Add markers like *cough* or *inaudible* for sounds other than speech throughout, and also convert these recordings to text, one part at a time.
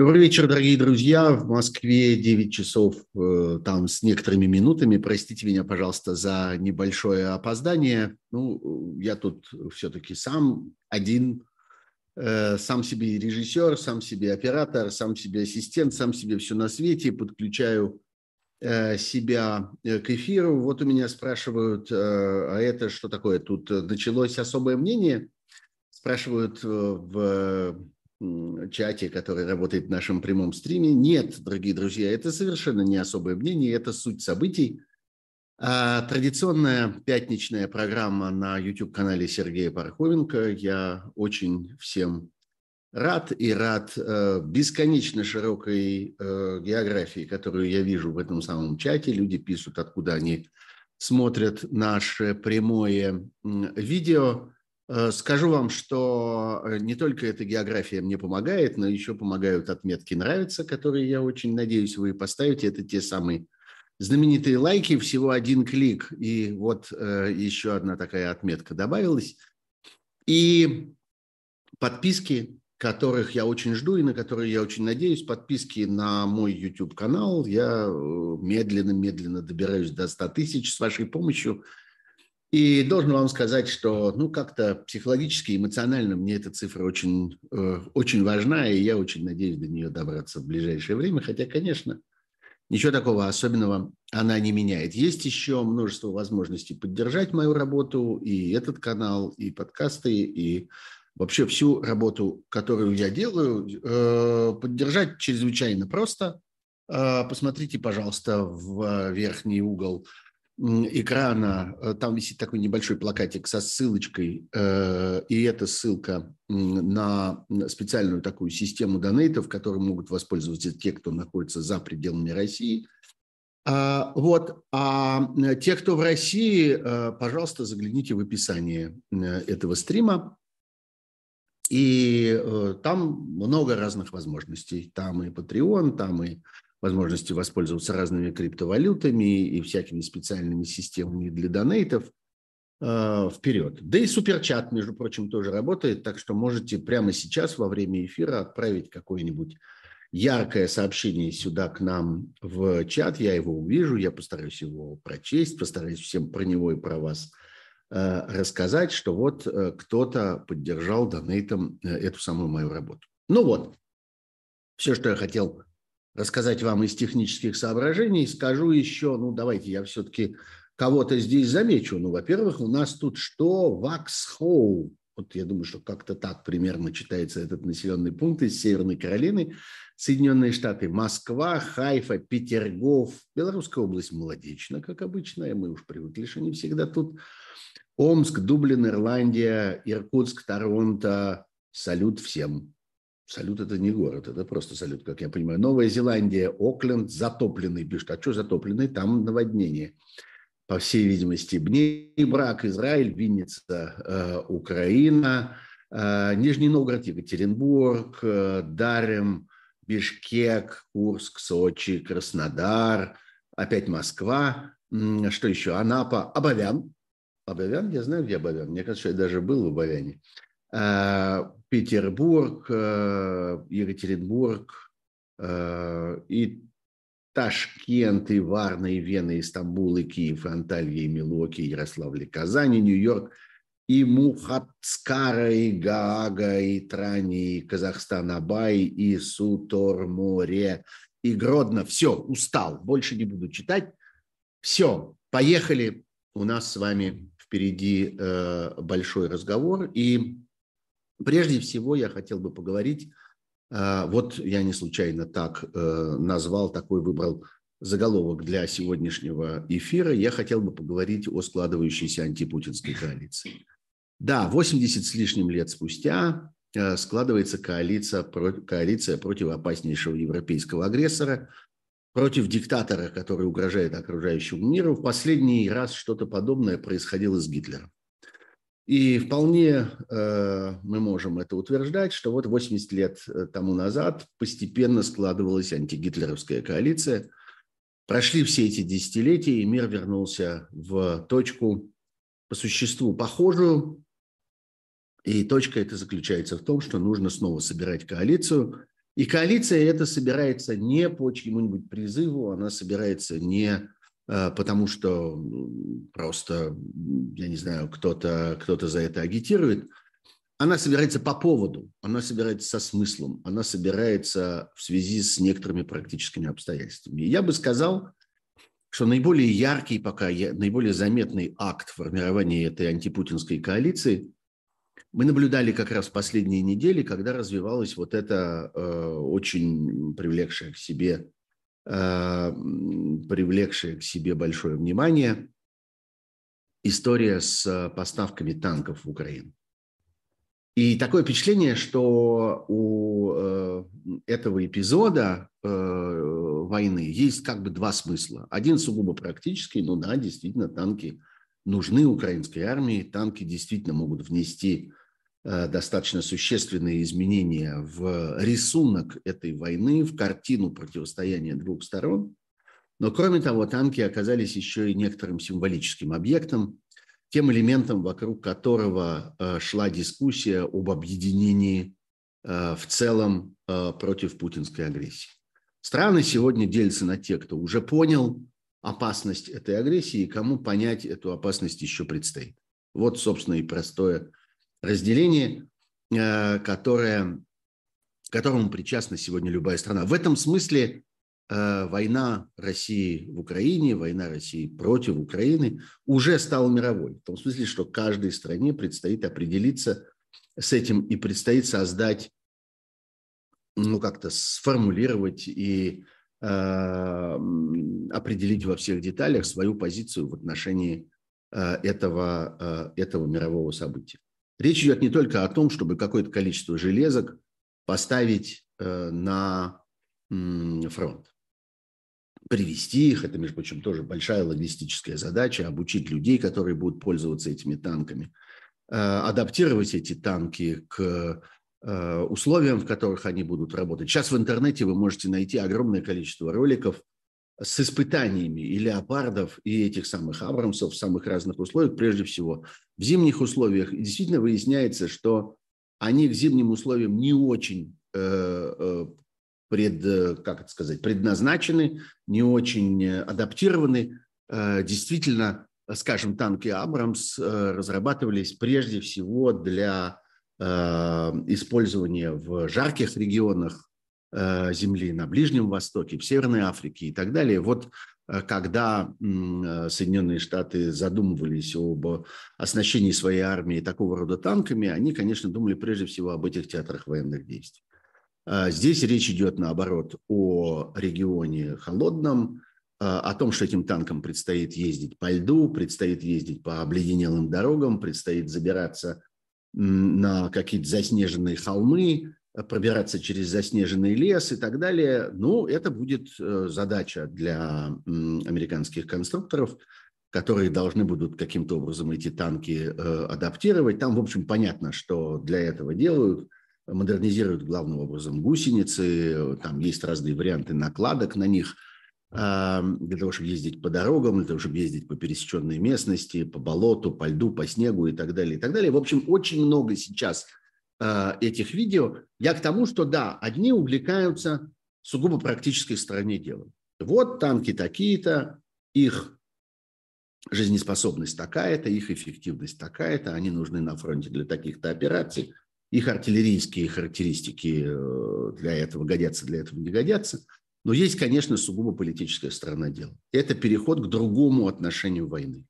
Добрый вечер, дорогие друзья. В Москве 9 часов, э, там с некоторыми минутами. Простите меня, пожалуйста, за небольшое опоздание. Ну, я тут все-таки сам один, э, сам себе режиссер, сам себе оператор, сам себе ассистент, сам себе все на свете. Подключаю э, себя к эфиру. Вот у меня спрашивают, а это что такое? Тут началось особое мнение? Спрашивают в чате, который работает в нашем прямом стриме. Нет, дорогие друзья, это совершенно не особое мнение, это суть событий. А традиционная пятничная программа на YouTube-канале Сергея Пархоменко. Я очень всем рад и рад э, бесконечно широкой э, географии, которую я вижу в этом самом чате. Люди пишут, откуда они смотрят наше прямое видео. Э, скажу вам, что э, не только эта география мне помогает, но еще помогают отметки «нравится», которые, я очень надеюсь, вы поставите. Это те самые знаменитые лайки, всего один клик, и вот э, еще одна такая отметка добавилась. И подписки, которых я очень жду и на которые я очень надеюсь, подписки на мой YouTube-канал. Я медленно-медленно добираюсь до 100 тысяч с вашей помощью – и должен вам сказать, что ну, как-то психологически, эмоционально мне эта цифра очень, э, очень важна, и я очень надеюсь до нее добраться в ближайшее время. Хотя, конечно, ничего такого особенного она не меняет. Есть еще множество возможностей поддержать мою работу, и этот канал, и подкасты, и вообще всю работу, которую я делаю, э, поддержать чрезвычайно просто. Э, посмотрите, пожалуйста, в верхний угол – экрана, э, там висит такой небольшой плакатик со ссылочкой, э, и эта ссылка на специальную такую систему донейтов, которой могут воспользоваться те, кто находится за пределами России. А, вот. А те, кто в России, э, пожалуйста, загляните в описание этого стрима. И там много разных возможностей. Там и Patreon, там и возможности воспользоваться разными криптовалютами и всякими специальными системами для донейтов э, вперед. Да и суперчат, между прочим, тоже работает, так что можете прямо сейчас во время эфира отправить какое-нибудь яркое сообщение сюда к нам в чат, я его увижу, я постараюсь его прочесть, постараюсь всем про него и про вас э, рассказать, что вот э, кто-то поддержал донейтом эту самую мою работу. Ну вот, все, что я хотел рассказать вам из технических соображений. Скажу еще, ну давайте я все-таки кого-то здесь замечу. Ну, во-первых, у нас тут что? Ваксхоу. Вот я думаю, что как-то так примерно читается этот населенный пункт из Северной Каролины. Соединенные Штаты, Москва, Хайфа, Петергоф, Белорусская область Молодечно, как обычно, и мы уж привыкли, что не всегда тут. Омск, Дублин, Ирландия, Иркутск, Торонто. Салют всем. Салют – это не город, это просто салют, как я понимаю. Новая Зеландия, Окленд затопленный, пишут. А что затопленный? Там наводнение. По всей видимости, Бнейбрак, Израиль, Винница, э, Украина, э, Нижний Новгород, Екатеринбург, э, Дарем, Бишкек, Курск, Сочи, Краснодар, опять Москва, что еще? Анапа, Абовян. Абовян, я знаю, где Абовян. Мне кажется, я даже был в Абовяне. Петербург, э, Екатеринбург э, и Ташкент, и Варна, и Вена, и Стамбул, и Киев, и Анталья, и Милоки, и Ярославль, и Казань, и Нью-Йорк, и Мухацкара, и Гаага, и Трани, и Казахстан, Абай, и Суторморе, и Гродно. Все, устал, больше не буду читать. Все, поехали. У нас с вами впереди э, большой разговор. И Прежде всего я хотел бы поговорить, а, вот я не случайно так э, назвал, такой выбрал заголовок для сегодняшнего эфира, я хотел бы поговорить о складывающейся антипутинской коалиции. Да, 80 с лишним лет спустя э, складывается коалиция, коалиция против опаснейшего европейского агрессора, против диктатора, который угрожает окружающему миру. В последний раз что-то подобное происходило с Гитлером. И вполне э, мы можем это утверждать, что вот 80 лет э, тому назад постепенно складывалась антигитлеровская коалиция. Прошли все эти десятилетия, и мир вернулся в точку по существу похожую. И точка эта заключается в том, что нужно снова собирать коалицию И коалиция это собирается не по чьему-нибудь призыву, она собирается не потому, что просто, я не знаю, кто-то кто за это агитирует. Она собирается по поводу, она собирается со смыслом, она собирается в связи с некоторыми практическими обстоятельствами. Я бы сказал, что наиболее яркий пока, наиболее заметный акт формирования этой антипутинской коалиции мы наблюдали как раз в последние недели, когда развивалась вот эта э, очень привлекшая к себе, э, привлекшая к себе большое внимание история с поставками танков в Украину. И такое впечатление, что у э, этого эпизода э, войны есть как бы два смысла. Один сугубо практический, ну да, действительно, танки нужны украинской армии, танки действительно могут внести э, достаточно существенные изменения в рисунок этой войны, в картину противостояния двух сторон. Но кроме того, танки оказались еще и некоторым символическим объектом, тем элементом, вокруг которого э, шла дискуссия об объединении э, в целом э, против путинской агрессии. Страны сегодня делятся на тех, кто уже понял опасность этой агрессии, и кому понять эту опасность еще предстоит. Вот, собственно, и простое разделение, которое, к которому причастна сегодня любая страна. В этом смысле Э, война России в Украине, война России против Украины уже стала мировой. В том смысле, что каждой стране предстоит определиться с этим и предстоит создать, ну как-то сформулировать и э, определить во всех деталях свою позицию в отношении э, этого, э, этого мирового события. Речь идет не только о том, чтобы какое-то количество железок поставить э, на фронт. Привести их, это, между прочим, тоже большая логистическая задача, обучить людей, которые будут пользоваться этими танками, э, адаптировать эти танки к э, условиям, в которых они будут работать. Сейчас в интернете вы можете найти огромное количество роликов с испытаниями и леопардов, и этих самых Абрамсов в самых разных условиях, прежде всего в зимних условиях. И действительно выясняется, что они к зимним условиям не очень э, пред, э, как это сказать, предназначены, не очень э, адаптированы. Э, действительно, скажем, танки «Абрамс» разрабатывались прежде всего для использования в жарких регионах Земли, на Ближнем Востоке, в Северной Африке и так далее. Вот когда Соединенные Штаты задумывались об оснащении своей армии такого рода танками, они, конечно, думали прежде всего об этих театрах военных действий. А, здесь речь идет, наоборот, о регионе холодном, а, о том, что этим танкам предстоит ездить по льду, предстоит ездить по обледенелым дорогам, предстоит забираться на какие-то заснеженные холмы, пробираться через заснеженный лес и так далее. Ну, это будет э, задача для американских конструкторов, которые должны будут каким-то образом эти танки э, адаптировать. Там, в общем, понятно, что для этого делают – модернизируют главным образом гусеницы, там есть разные варианты накладок на них, для того, чтобы ездить по дорогам, для того, чтобы ездить по пересеченной местности, по болоту, по льду, по снегу и так далее, и так далее. В общем, очень много сейчас этих видео. Я к тому, что да, одни увлекаются сугубо практической стороне дела. Вот танки такие-то, их жизнеспособность такая-то, их эффективность такая-то, они нужны на фронте для таких-то операций – их артиллерийские характеристики э, для этого годятся, для этого не годятся. Но есть, конечно, сугубо политическая сторона дела. Это переход к другому отношению войны.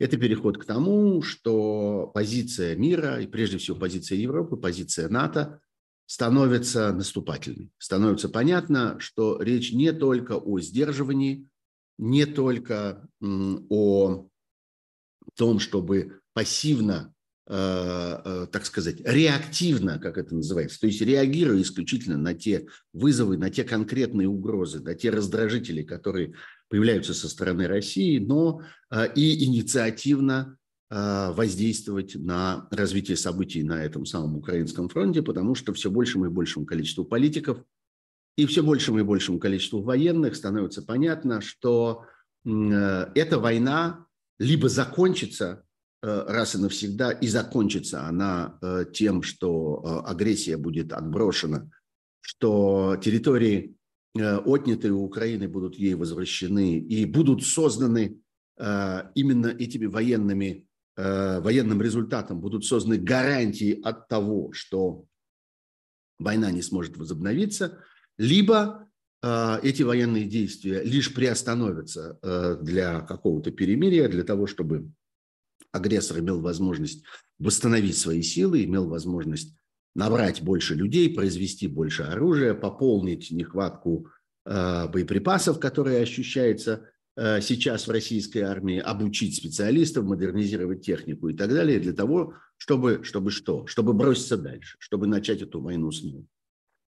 Это переход к тому, что позиция мира, и прежде всего позиция Европы, позиция НАТО становится наступательной. Становится понятно, что речь не только о сдерживании, не только о том, чтобы пассивно Э, э, так сказать, реактивно, как это называется, то есть реагируя исключительно на те вызовы, на те конкретные угрозы, на те раздражители, которые появляются со стороны России, но э, и инициативно воздействовать на развитие событий на этом самом украинском фронте, потому что все большему и большему количеству политиков и все большему и большему количеству военных становится понятно, что эта война либо закончится Э, раз и навсегда, и закончится она э, тем, что э, агрессия будет отброшена что территории, э, отнятые у Украины, будут ей возвращены и будут созданы э, именно этими военными, э, военным результатом, будут созданы гарантии от того, что война не сможет возобновиться, либо эти военные действия лишь приостановятся для какого-то перемирия, для того, чтобы агрессор имел возможность восстановить свои силы, имел возможность набрать больше людей, произвести больше оружия, пополнить нехватку э, боеприпасов, которая ощущается э, сейчас в российской армии, обучить специалистов, модернизировать технику и так далее, для того, чтобы, чтобы что? Чтобы броситься дальше, чтобы начать эту войну снова.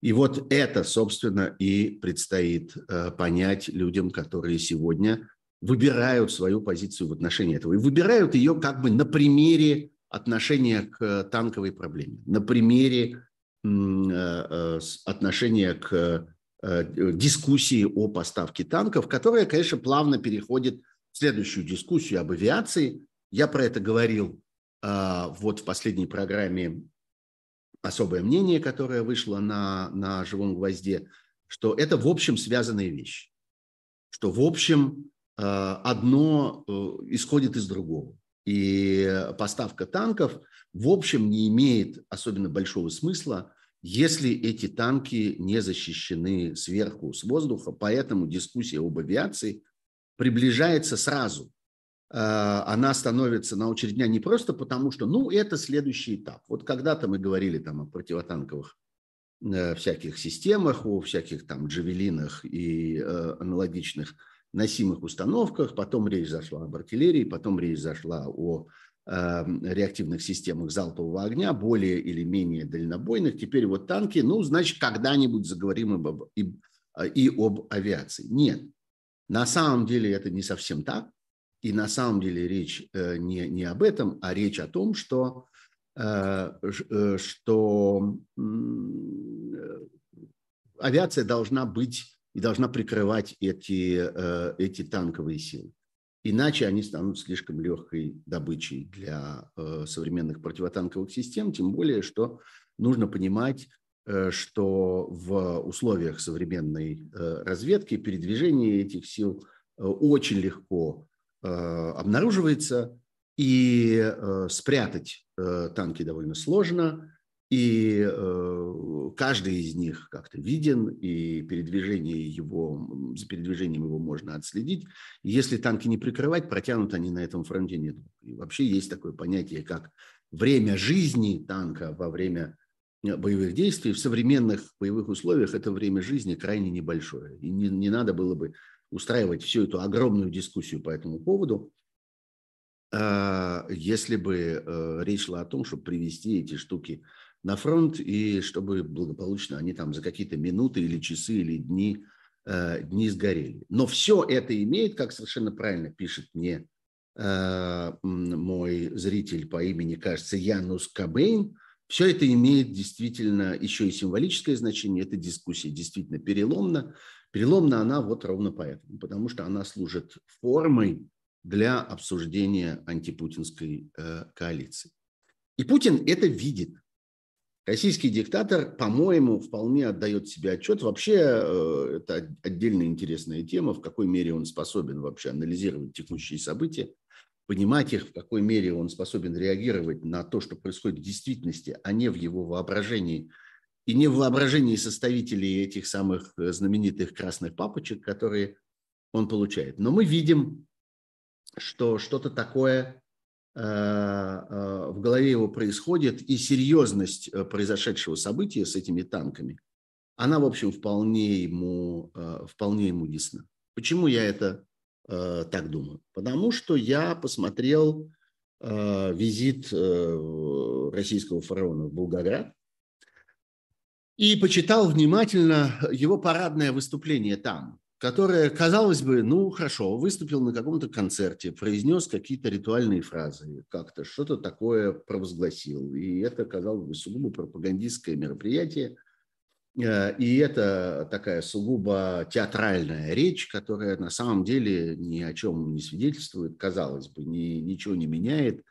И вот это, собственно, и предстоит э, понять людям, которые сегодня выбирают свою позицию в отношении этого. И выбирают ее как бы на примере отношения к танковой проблеме, на примере э, э, отношения к э, дискуссии о поставке танков, которая, конечно, плавно переходит в следующую дискуссию об авиации. Я про это говорил вот в последней программе «Особое мнение», которое вышло на, на «Живом гвозде», что это, в общем, связанные вещи. Что, в общем, одно исходит из другого. И поставка танков, в общем, не имеет особенно большого смысла, если эти танки не защищены сверху, с воздуха. Поэтому дискуссия об авиации приближается сразу. А, она становится на очередь дня не просто потому, что, ну, это следующий этап. Вот когда-то мы говорили там о противотанковых э, всяких системах, о всяких там джавелинах и э, аналогичных носимых установках, потом речь зашла об артиллерии, потом речь зашла о э, реактивных системах залпового огня, более или менее дальнобойных. Теперь вот танки, ну, значит, когда-нибудь заговорим об, и, и об авиации. Нет, на самом деле это не совсем так. И на самом деле речь э, не, не об этом, а речь о том, что, э, э что авиация должна быть и должна прикрывать эти, э, эти танковые силы. Иначе они станут слишком легкой добычей для э, современных противотанковых систем, тем более, что нужно понимать, э, что в условиях современной разведки передвижение этих сил очень легко обнаруживается, и спрятать танки довольно сложно, и э, каждый из них как-то виден, и передвижение его, за передвижением его можно отследить. Если танки не прикрывать, протянут они на этом фронте нет. И вообще есть такое понятие, как время жизни танка во время боевых действий. В современных боевых условиях это время жизни крайне небольшое. И не, не надо было бы устраивать всю эту огромную дискуссию по этому поводу, э, если бы э, речь шла о том, чтобы привести эти штуки на фронт, и чтобы благополучно они там за какие-то минуты или часы или дни, э, дни сгорели. Но все это имеет, как совершенно правильно пишет мне э, мой зритель по имени, кажется, Янус Кабейн, все это имеет действительно еще и символическое значение. Эта дискуссия действительно переломна. Переломна она вот ровно поэтому, потому что она служит формой для обсуждения антипутинской э, коалиции. И Путин это видит. Российский диктатор, по-моему, вполне отдает себе отчет. Вообще, э, это отдельная интересная тема, в какой мере он способен вообще анализировать текущие события, понимать их, в какой мере он способен реагировать на то, что происходит в действительности, а не в его воображении. И не в воображении составителей этих самых э, знаменитых красных папочек, которые он получает. Но мы видим, что что-то такое в голове его происходит, и серьезность э, произошедшего события с этими танками, она, в общем, вполне ему, вполне ему ясна. Почему я это так думаю? Потому что я посмотрел визит российского фараона в Волгоград и почитал внимательно его парадное выступление там которая, казалось бы, ну хорошо, выступил на каком-то концерте, произнес какие-то ритуальные фразы, как-то что-то такое провозгласил. И это, казалось бы, сугубо пропагандистское мероприятие. Э, и это такая сугубо театральная речь, которая на самом деле ни о чем не свидетельствует, казалось бы, ни, ничего не меняет.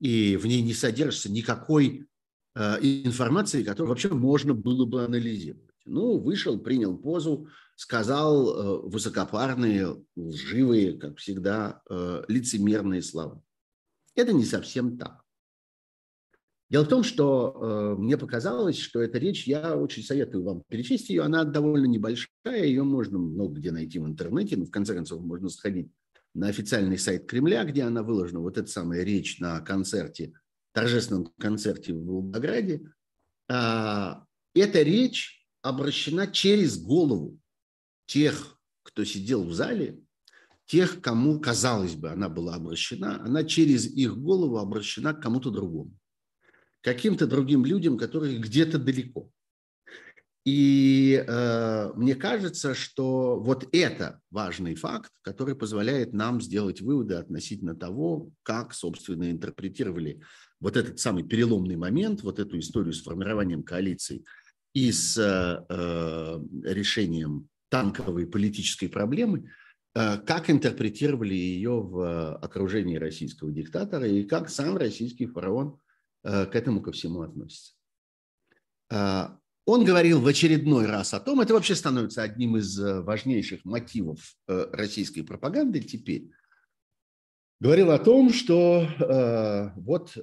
И в ней не содержится никакой э, информации, которую вообще можно было бы анализировать. Ну, вышел, принял позу, сказал э, высокопарные, лживые, как всегда, э, лицемерные слова. Это не совсем так. Дело в том, что э, мне показалось, что эта речь, я очень советую вам перечесть ее, она довольно небольшая, ее можно много где найти в интернете, но в конце концов можно сходить на официальный сайт Кремля, где она выложена, вот эта самая речь на концерте, торжественном концерте в Волгограде. А, эта речь обращена через голову тех, кто сидел в зале, тех, кому, казалось бы, она была обращена, она через их голову обращена к кому-то другому каким-то другим людям, которые где-то далеко. И э, мне кажется, что вот это важный факт, который позволяет нам сделать выводы относительно того, как, собственно, интерпретировали вот этот самый переломный момент, вот эту историю с формированием коалиции и с э, решением танковой политической проблемы, э, как интерпретировали ее в окружении российского диктатора и как сам российский фараон Э, к этому ко всему относится. А, он говорил в очередной раз о том, это вообще становится одним из э, важнейших мотивов э, российской пропаганды теперь, говорил о том, что вот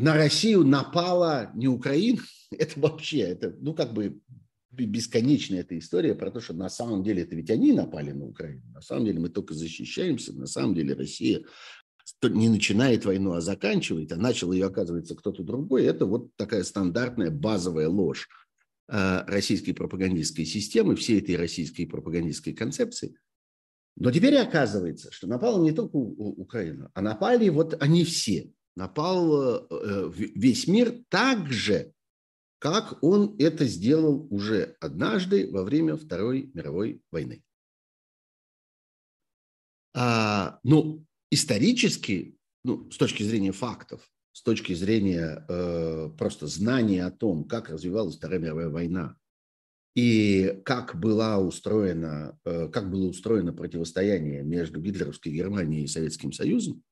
на Россию напала не Украина, *laughs* это вообще, это, ну, как бы бесконечная эта история про то, что на самом деле это ведь они напали на Украину. На самом деле мы только защищаемся, на самом деле Россия не начинает войну, а заканчивает, а начал ее, оказывается, кто-то другой, это вот такая стандартная базовая ложь э, российской пропагандистской системы, всей этой российской пропагандистской концепции. Но теперь оказывается, что напала не только Украина, а напали вот они все. Напал э, весь мир так же, как он это сделал уже однажды во время Второй мировой войны. А, ну, исторически, ну, с точки зрения фактов, с точки зрения э, просто знания о том, как развивалась Вторая мировая война и как была устроена, э, как было устроено противостояние между гитлеровской Германией и Советским Союзом,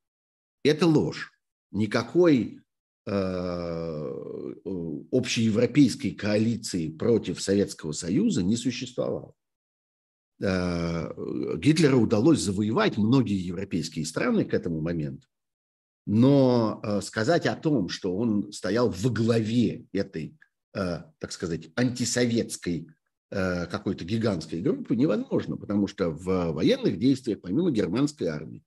это ложь. Никакой э, общеевропейской коалиции против Советского Союза не существовало. Э, Гитлеру удалось завоевать многие европейские страны к этому моменту, но э, сказать о том, что он стоял во главе этой, э, так сказать, антисоветской какой-то гигантской группы невозможно, потому что в военных действиях, помимо германской армии,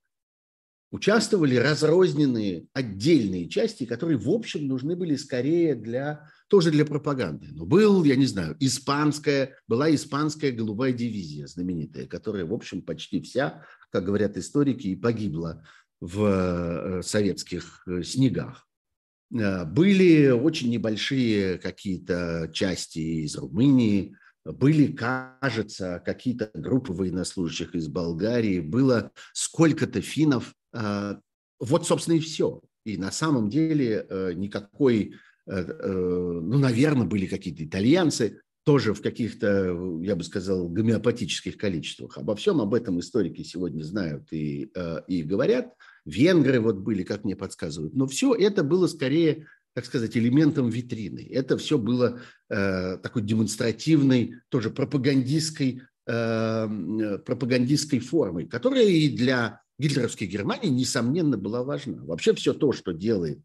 участвовали разрозненные отдельные части, которые, в общем, нужны были скорее для, тоже для пропаганды. Но был, я не знаю, испанская, была испанская голубая дивизия знаменитая, которая, в общем, почти вся, как говорят историки, и погибла в э, советских э, снегах. Э, были очень небольшие какие-то части из Румынии, были, кажется, какие-то группы военнослужащих из Болгарии, было сколько-то финнов, вот, собственно, и все. И на самом деле э, никакой, э, э, ну, наверное, были какие-то итальянцы, тоже в каких-то, я бы сказал, гомеопатических количествах. Обо всем об этом историки сегодня знают и, и говорят. Венгры вот были, как мне подсказывают. Но все это было скорее, так сказать, элементом витрины. Это все было э, такой демонстративной, тоже пропагандистской, э, пропагандистской формой, которая и для гитлеровской Германии, несомненно, была важна. Вообще все то, что делает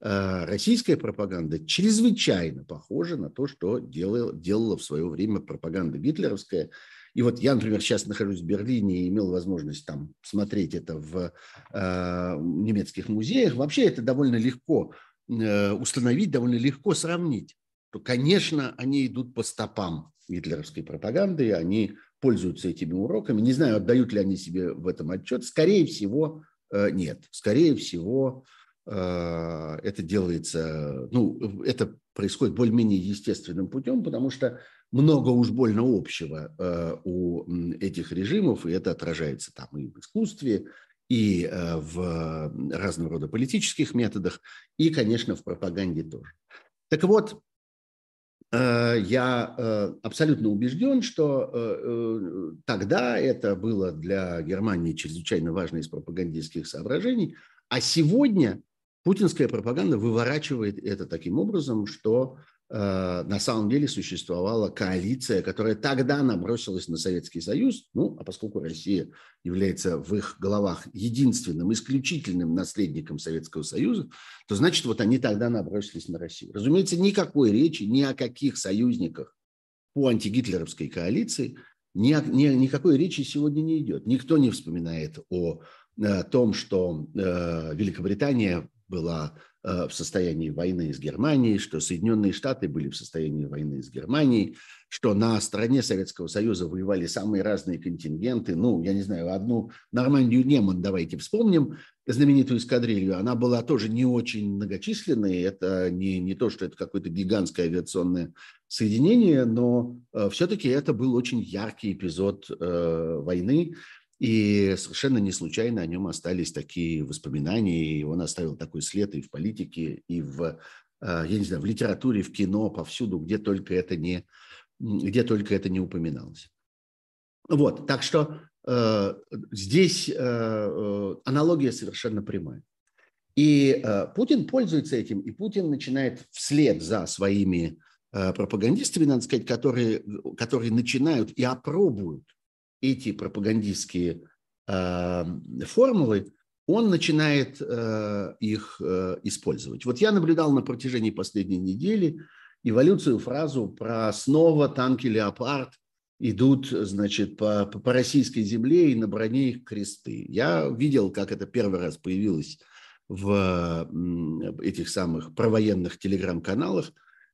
э, российская пропаганда, чрезвычайно похоже на то, что делала, делала в свое время пропаганда гитлеровская. И вот я, например, сейчас нахожусь в Берлине и имел возможность там смотреть это в э, немецких музеях. Вообще это довольно легко э, установить, довольно легко сравнить. То, конечно, они идут по стопам гитлеровской пропаганды, они пользуются этими уроками. Не знаю, отдают ли они себе в этом отчет. Скорее всего, э, нет. Скорее всего, э, это делается, ну, это происходит более-менее естественным путем, потому что много уж больно общего э, у этих режимов, и это отражается там и в искусстве, и в разного рода политических методах, и, конечно, в пропаганде тоже. Так вот, я э, абсолютно убежден, что э, тогда это было для Германии чрезвычайно важно из пропагандистских соображений, а сегодня путинская пропаганда выворачивает это таким образом, что Э, на самом деле существовала коалиция, которая тогда набросилась на Советский Союз, ну, а поскольку Россия является в их головах единственным, исключительным наследником Советского Союза, то значит, вот они тогда набросились на Россию. Разумеется, никакой речи ни о каких союзниках по антигитлеровской коалиции, ни, ни, никакой речи сегодня не идет. Никто не вспоминает о, о э, том, что э, Великобритания была Э, в состоянии войны с Германией, что Соединенные Штаты были в состоянии войны с Германией, что на стороне Советского Союза воевали самые разные контингенты. Ну, я не знаю, одну Нормандию Неман давайте вспомним, знаменитую эскадрилью. Она была тоже не очень многочисленной. Это не, не то, что это какое-то гигантское авиационное соединение, но э, все-таки это был очень яркий эпизод э, войны, и совершенно не случайно о нем остались такие воспоминания, и он оставил такой след и в политике, и в, э, я не знаю, в литературе, в кино, повсюду, где только это не, где только это не упоминалось. Вот, так что э, здесь э, э, аналогия совершенно прямая. И э, Путин пользуется этим, и Путин начинает вслед за своими э, пропагандистами, надо сказать, которые, которые начинают и опробуют эти пропагандистские э, формулы, он начинает э, их э, использовать. Вот я наблюдал на протяжении последней недели эволюцию фразу про снова танки «Леопард» идут, значит, по, по российской земле и на броне их кресты. Я видел, как это первый раз появилось в этих самых провоенных телеграм-каналах.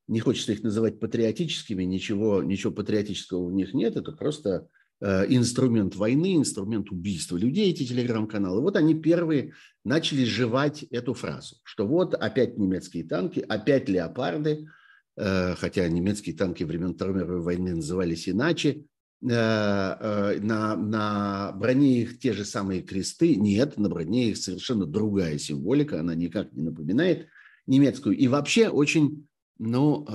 Не хочется их называть патриотическими, ничего, ничего патриотического в них нет, это просто инструмент войны, инструмент убийства людей, эти телеграм-каналы. Вот они первые начали жевать эту фразу, что вот опять немецкие танки, опять леопарды, э, хотя немецкие танки времен Второй мировой войны назывались иначе, э, на, на броне их те же самые кресты. Нет, на броне их совершенно другая символика, она никак не напоминает немецкую. И вообще очень, ну,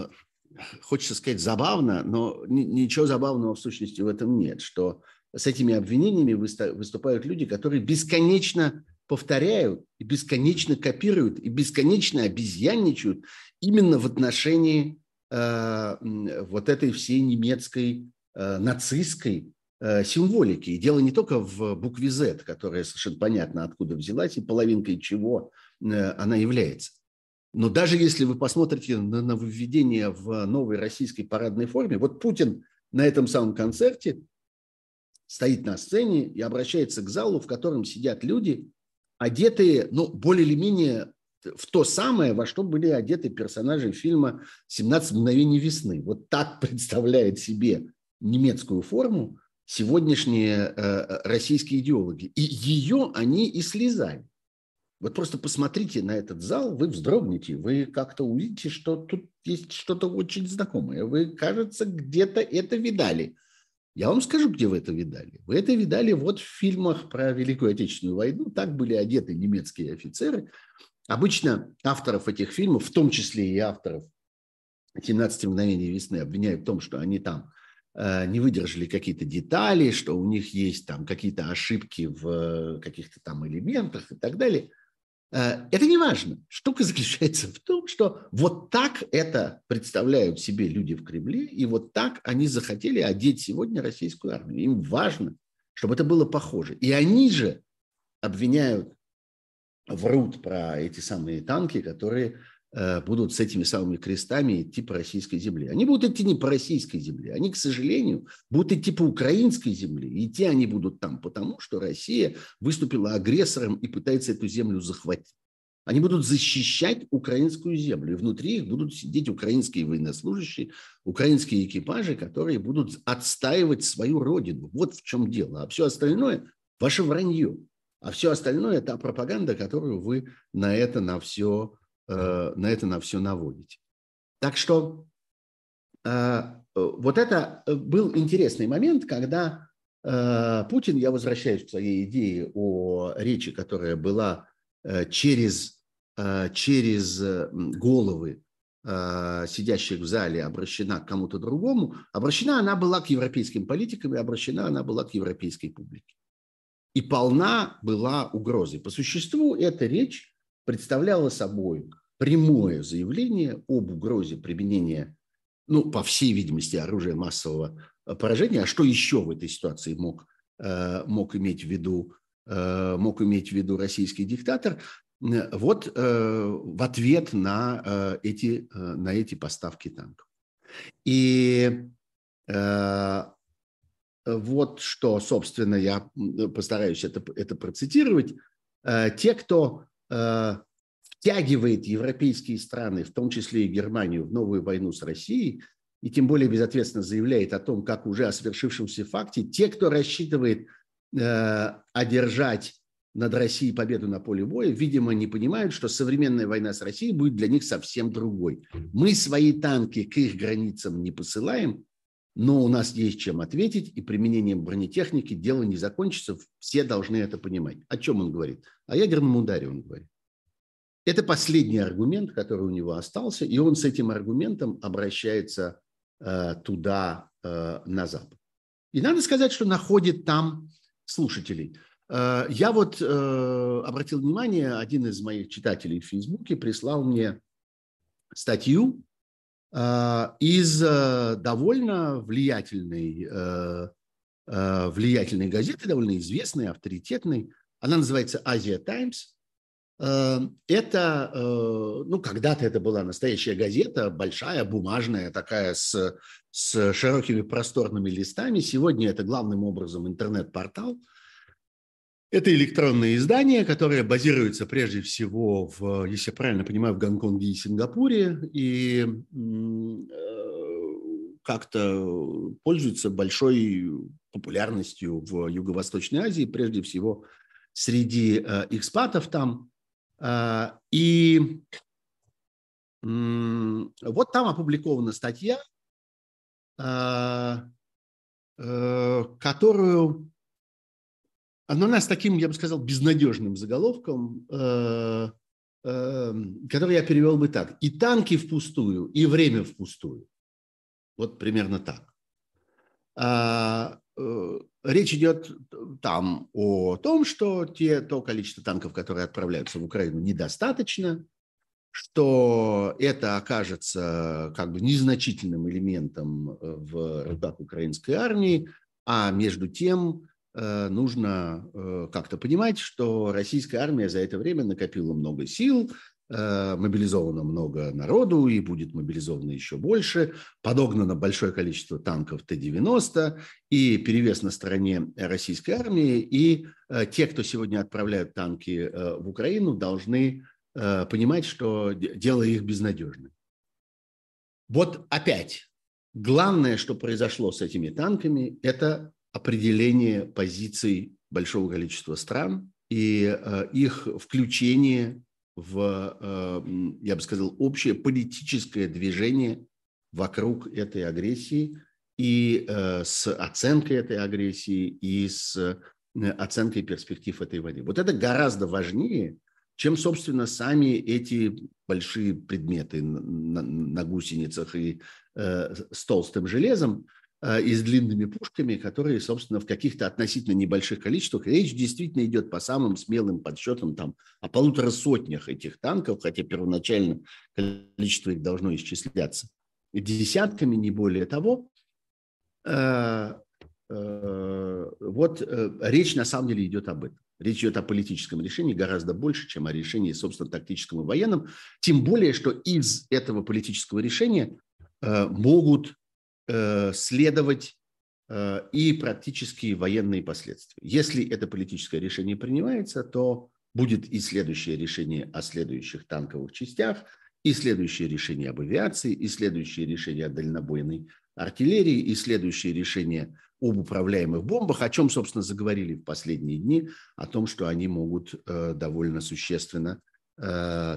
хочется сказать, забавно, но ничего забавного в сущности в этом нет, что с этими обвинениями выступают люди, которые бесконечно повторяют и бесконечно копируют и бесконечно обезьянничают именно в отношении э, вот этой всей немецкой э, нацистской э, символики. И дело не только в букве Z, которая совершенно понятно откуда взялась и половинкой чего э, она является. Но даже если вы посмотрите на нововведение в новой российской парадной форме, вот Путин на этом самом концерте стоит на сцене и обращается к залу, в котором сидят люди, одетые, ну, более или менее в то самое, во что были одеты персонажи фильма «17 мгновений весны». Вот так *laughs* представляет себе немецкую форму сегодняшние э, э российские идеологи. И ее они и слезали. Вот просто посмотрите на этот зал, вы вздрогнете, вы как-то увидите, что тут есть что-то очень знакомое. Вы, кажется, где-то это видали. Я вам скажу, где вы это видали. Вы это видали вот в фильмах про Великую Отечественную войну. Так были одеты немецкие офицеры. Обычно авторов этих фильмов, в том числе и авторов «17 мгновений весны», обвиняют в том, что они там э, не выдержали какие-то детали, что у них есть там какие-то ошибки в каких-то там элементах и так далее – Э, это не важно. Штука *laughs* заключается в том, что вот так это представляют себе люди в Кремле, и вот так они захотели одеть сегодня российскую армию. Им важно, чтобы это было похоже. И они же обвиняют, врут про эти самые танки, которые Э, будут с этими самыми крестами идти по российской земле. Они будут идти не по российской земле, они, к сожалению, будут идти по украинской земле. И идти они будут там, потому что Россия выступила агрессором и пытается эту землю захватить. Они будут защищать украинскую землю, и внутри их будут сидеть украинские военнослужащие, украинские экипажи, которые будут отстаивать свою родину. Вот в чем дело. А все остальное – ваше вранье. А все остальное – это пропаганда, которую вы на это, на все Э, на это на все наводите. Так что э, вот это был интересный момент, когда э, Путин, я возвращаюсь к своей идее о речи, которая была через, через головы сидящих в зале обращена к кому-то другому, обращена она была к европейским политикам и обращена она была к европейской публике. И полна была угрозой. По существу эта речь представляла собой прямое заявление об угрозе применения, ну, по всей видимости, оружия массового поражения. А что еще в этой ситуации мог, мог иметь в виду мог иметь в виду российский диктатор, вот в ответ на эти, на эти поставки танков. И вот что, собственно, я постараюсь это, это процитировать. Э, те, кто э, втягивает европейские страны, в том числе и Германию, в новую войну с Россией, и тем более безответственно заявляет о том, как уже о свершившемся факте, те, кто рассчитывает э, одержать над Россией победу на поле боя, видимо, не понимают, что современная война с Россией будет для них совсем другой. Мы свои танки к их границам не посылаем, но у нас есть чем ответить, и применением бронетехники дело не закончится, все должны это понимать. О чем он говорит? О ядерном ударе он говорит. Это последний аргумент, который у него остался, и он с этим аргументом обращается э, туда, э, на Запад. И надо сказать, что находит там слушателей. Э, я вот э, обратил внимание, один из моих читателей в Фейсбуке прислал мне статью а, из э, довольно влиятельной, э, э, влиятельной газеты, довольно известной, авторитетной. Она называется «Азия Таймс». Это, ну, когда-то это была настоящая газета, большая, бумажная, такая с, с широкими просторными листами. Сегодня это главным образом интернет-портал – это электронное издание, которое базируется прежде всего, в, если я правильно понимаю, в Гонконге и Сингапуре, и э, как-то пользуется большой популярностью в Юго-Восточной Азии, прежде всего среди э, экспатов там. Э, и вот там опубликована статья, которую оно нас таким, я бы сказал, безнадежным заголовком, э, э, который я перевел бы так. И танки впустую, и время впустую. Вот примерно так. Э, речь идет там о том, что те, то количество танков, которые отправляются в Украину, недостаточно, что это окажется как бы незначительным элементом в рядах украинской армии, а между тем Э, нужно э, как-то понимать, что российская армия за это время накопила много сил, э, мобилизовано много народу и будет мобилизовано еще больше, подогнано большое количество танков Т-90 и перевес на стороне российской армии. И те, кто сегодня отправляют танки в Украину, должны понимать, что дело их безнадежно. Вот опять, главное, что произошло с этими танками, это определение позиций большого количества стран и э, их включение в, э, я бы сказал, общее политическое движение вокруг этой агрессии и э, с оценкой этой агрессии и с оценкой перспектив этой войны. Вот это гораздо важнее, чем, собственно, сами эти большие предметы на, на гусеницах и э, с толстым железом, Э, и с длинными пушками, которые, собственно, в каких-то относительно небольших количествах. Речь действительно идет по самым смелым подсчетам там, о полутора сотнях этих танков, хотя первоначально количество их должно исчисляться десятками, не более того. Э, э, вот речь на самом деле идет об этом. Речь идет о политическом решении гораздо больше, чем о решении, собственно, тактическом и военном. Тем более, что из этого политического решения могут Э, следовать э, и практические военные последствия. Если это политическое решение принимается, то будет и следующее решение о следующих танковых частях, и следующее решение об авиации, и следующее решение о дальнобойной артиллерии, и следующее решение об управляемых бомбах, о чем, собственно, заговорили в последние дни, о том, что они могут э, довольно существенно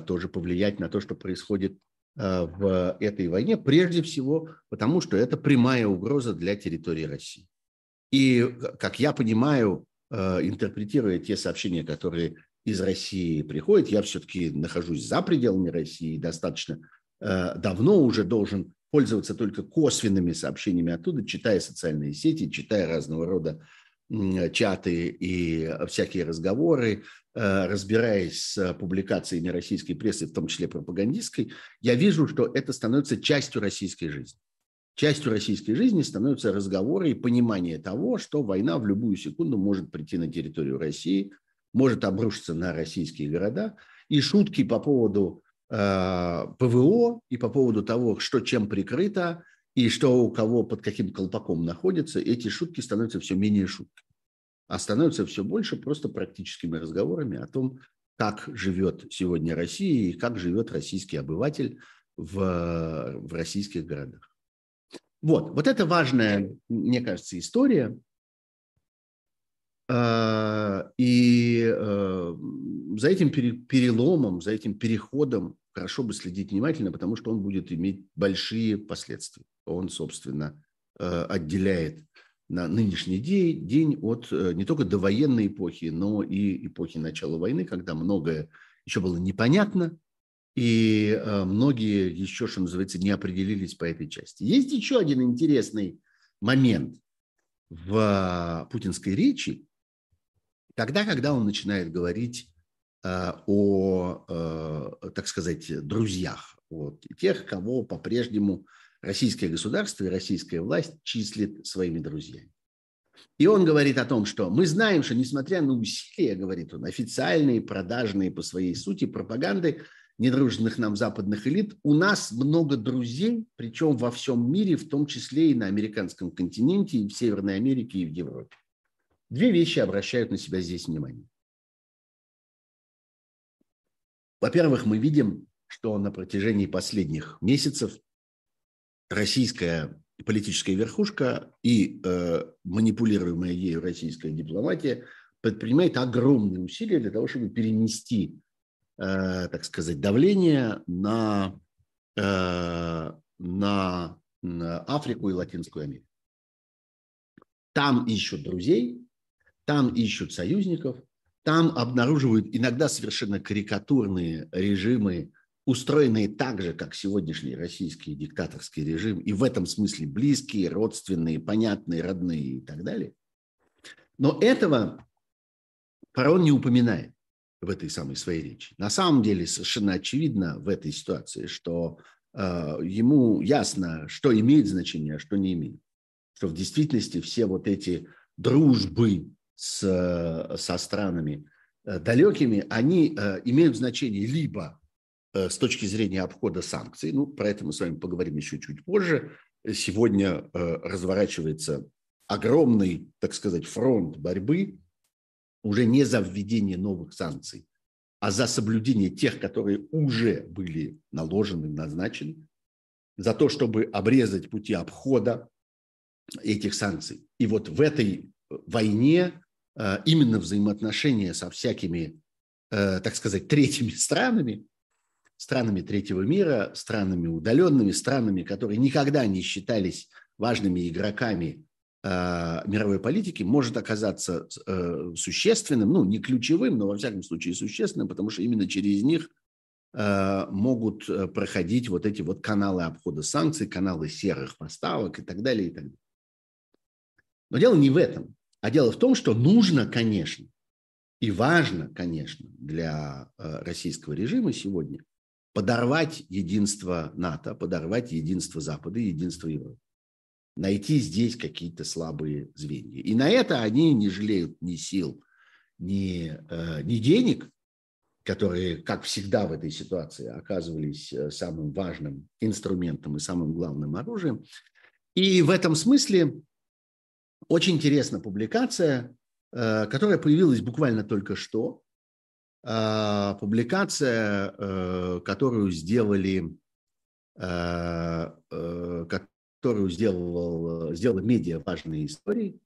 тоже повлиять на то, что происходит Э, в этой войне, прежде всего потому, что это прямая угроза для территории России. И, как я понимаю, э, интерпретируя те сообщения, которые из России приходят, я все-таки нахожусь за пределами России, достаточно э, давно уже должен пользоваться только косвенными сообщениями оттуда, читая социальные сети, читая разного рода чаты и всякие разговоры, разбираясь с публикациями российской прессы, в том числе пропагандистской, я вижу, что это становится частью российской жизни. Частью российской жизни становятся разговоры и понимание того, что война в любую секунду может прийти на территорию России, может обрушиться на российские города. И шутки по поводу э, ПВО и по поводу того, что чем прикрыто и что у кого под каким колпаком находится, эти шутки становятся все менее шутками, а становятся все больше просто практическими разговорами о том, как живет сегодня Россия и как живет российский обыватель в, в российских городах. Вот, вот это важная, мне кажется, история. А, и э, за этим переломом, за этим переходом хорошо бы следить внимательно, потому что он будет иметь большие последствия. Он, собственно, э, отделяет на нынешний день, день от э, не только довоенной эпохи, но и эпохи начала войны, когда многое еще было непонятно, и э, многие еще, что называется, не определились по этой части. Есть еще один интересный момент в путинской речи, тогда, когда он начинает говорить о, э, так сказать, друзьях, вот, тех, кого по-прежнему российское государство и российская власть числит своими друзьями. И он говорит о том, что мы знаем, что несмотря на усилия, говорит он, официальные, продажные по своей сути пропаганды, недружных нам западных элит, у нас много друзей, причем во всем мире, в том числе и на американском континенте, и в Северной Америке, и в Европе. Две вещи обращают на себя здесь внимание. Во-первых, мы видим, что на протяжении последних месяцев российская политическая верхушка и э, манипулируемая ею российская дипломатия предпринимает огромные усилия для того, чтобы перенести Э, так сказать, давление на, э, на Африку и Латинскую Америку. Там ищут друзей, там ищут союзников, там обнаруживают иногда совершенно карикатурные режимы, устроенные так же, как сегодняшний российский диктаторский режим, и в этом смысле близкие, родственные, понятные, родные и так далее. Но этого фараон не упоминает в этой самой своей речи. На самом деле совершенно очевидно в этой ситуации, что э, ему ясно, что имеет значение, а что не имеет. Что в действительности все вот эти дружбы с, со странами э, далекими, они э, имеют значение либо э, с точки зрения обхода санкций, ну, про это мы с вами поговорим еще чуть позже. Сегодня э, разворачивается огромный, так сказать, фронт борьбы уже не за введение новых санкций, а за соблюдение тех, которые уже были наложены, назначены, за то, чтобы обрезать пути обхода этих санкций. И вот в этой войне э, именно взаимоотношения со всякими, э, так сказать, третьими *laughs* странами, странами третьего мира, странами удаленными, странами, которые никогда не считались важными игроками Э, мировой политики может оказаться э, существенным, ну, не ключевым, но во всяком случае существенным, потому что именно через них э, могут проходить вот эти вот каналы обхода санкций, каналы серых поставок и так далее, и так далее. Но дело не в этом, а дело в том, что нужно, конечно, и важно, конечно, для российского режима сегодня подорвать единство НАТО, подорвать единство Запада и единство Европы найти здесь какие-то слабые звенья. И на это они не жалеют ни сил, ни, э, ни денег, которые, как всегда в этой ситуации, оказывались э, самым важным инструментом и самым главным оружием. И в этом смысле очень интересна публикация, э, которая появилась буквально только что. Публикация, которую сделали, которую сделал, сделала медиа важные истории.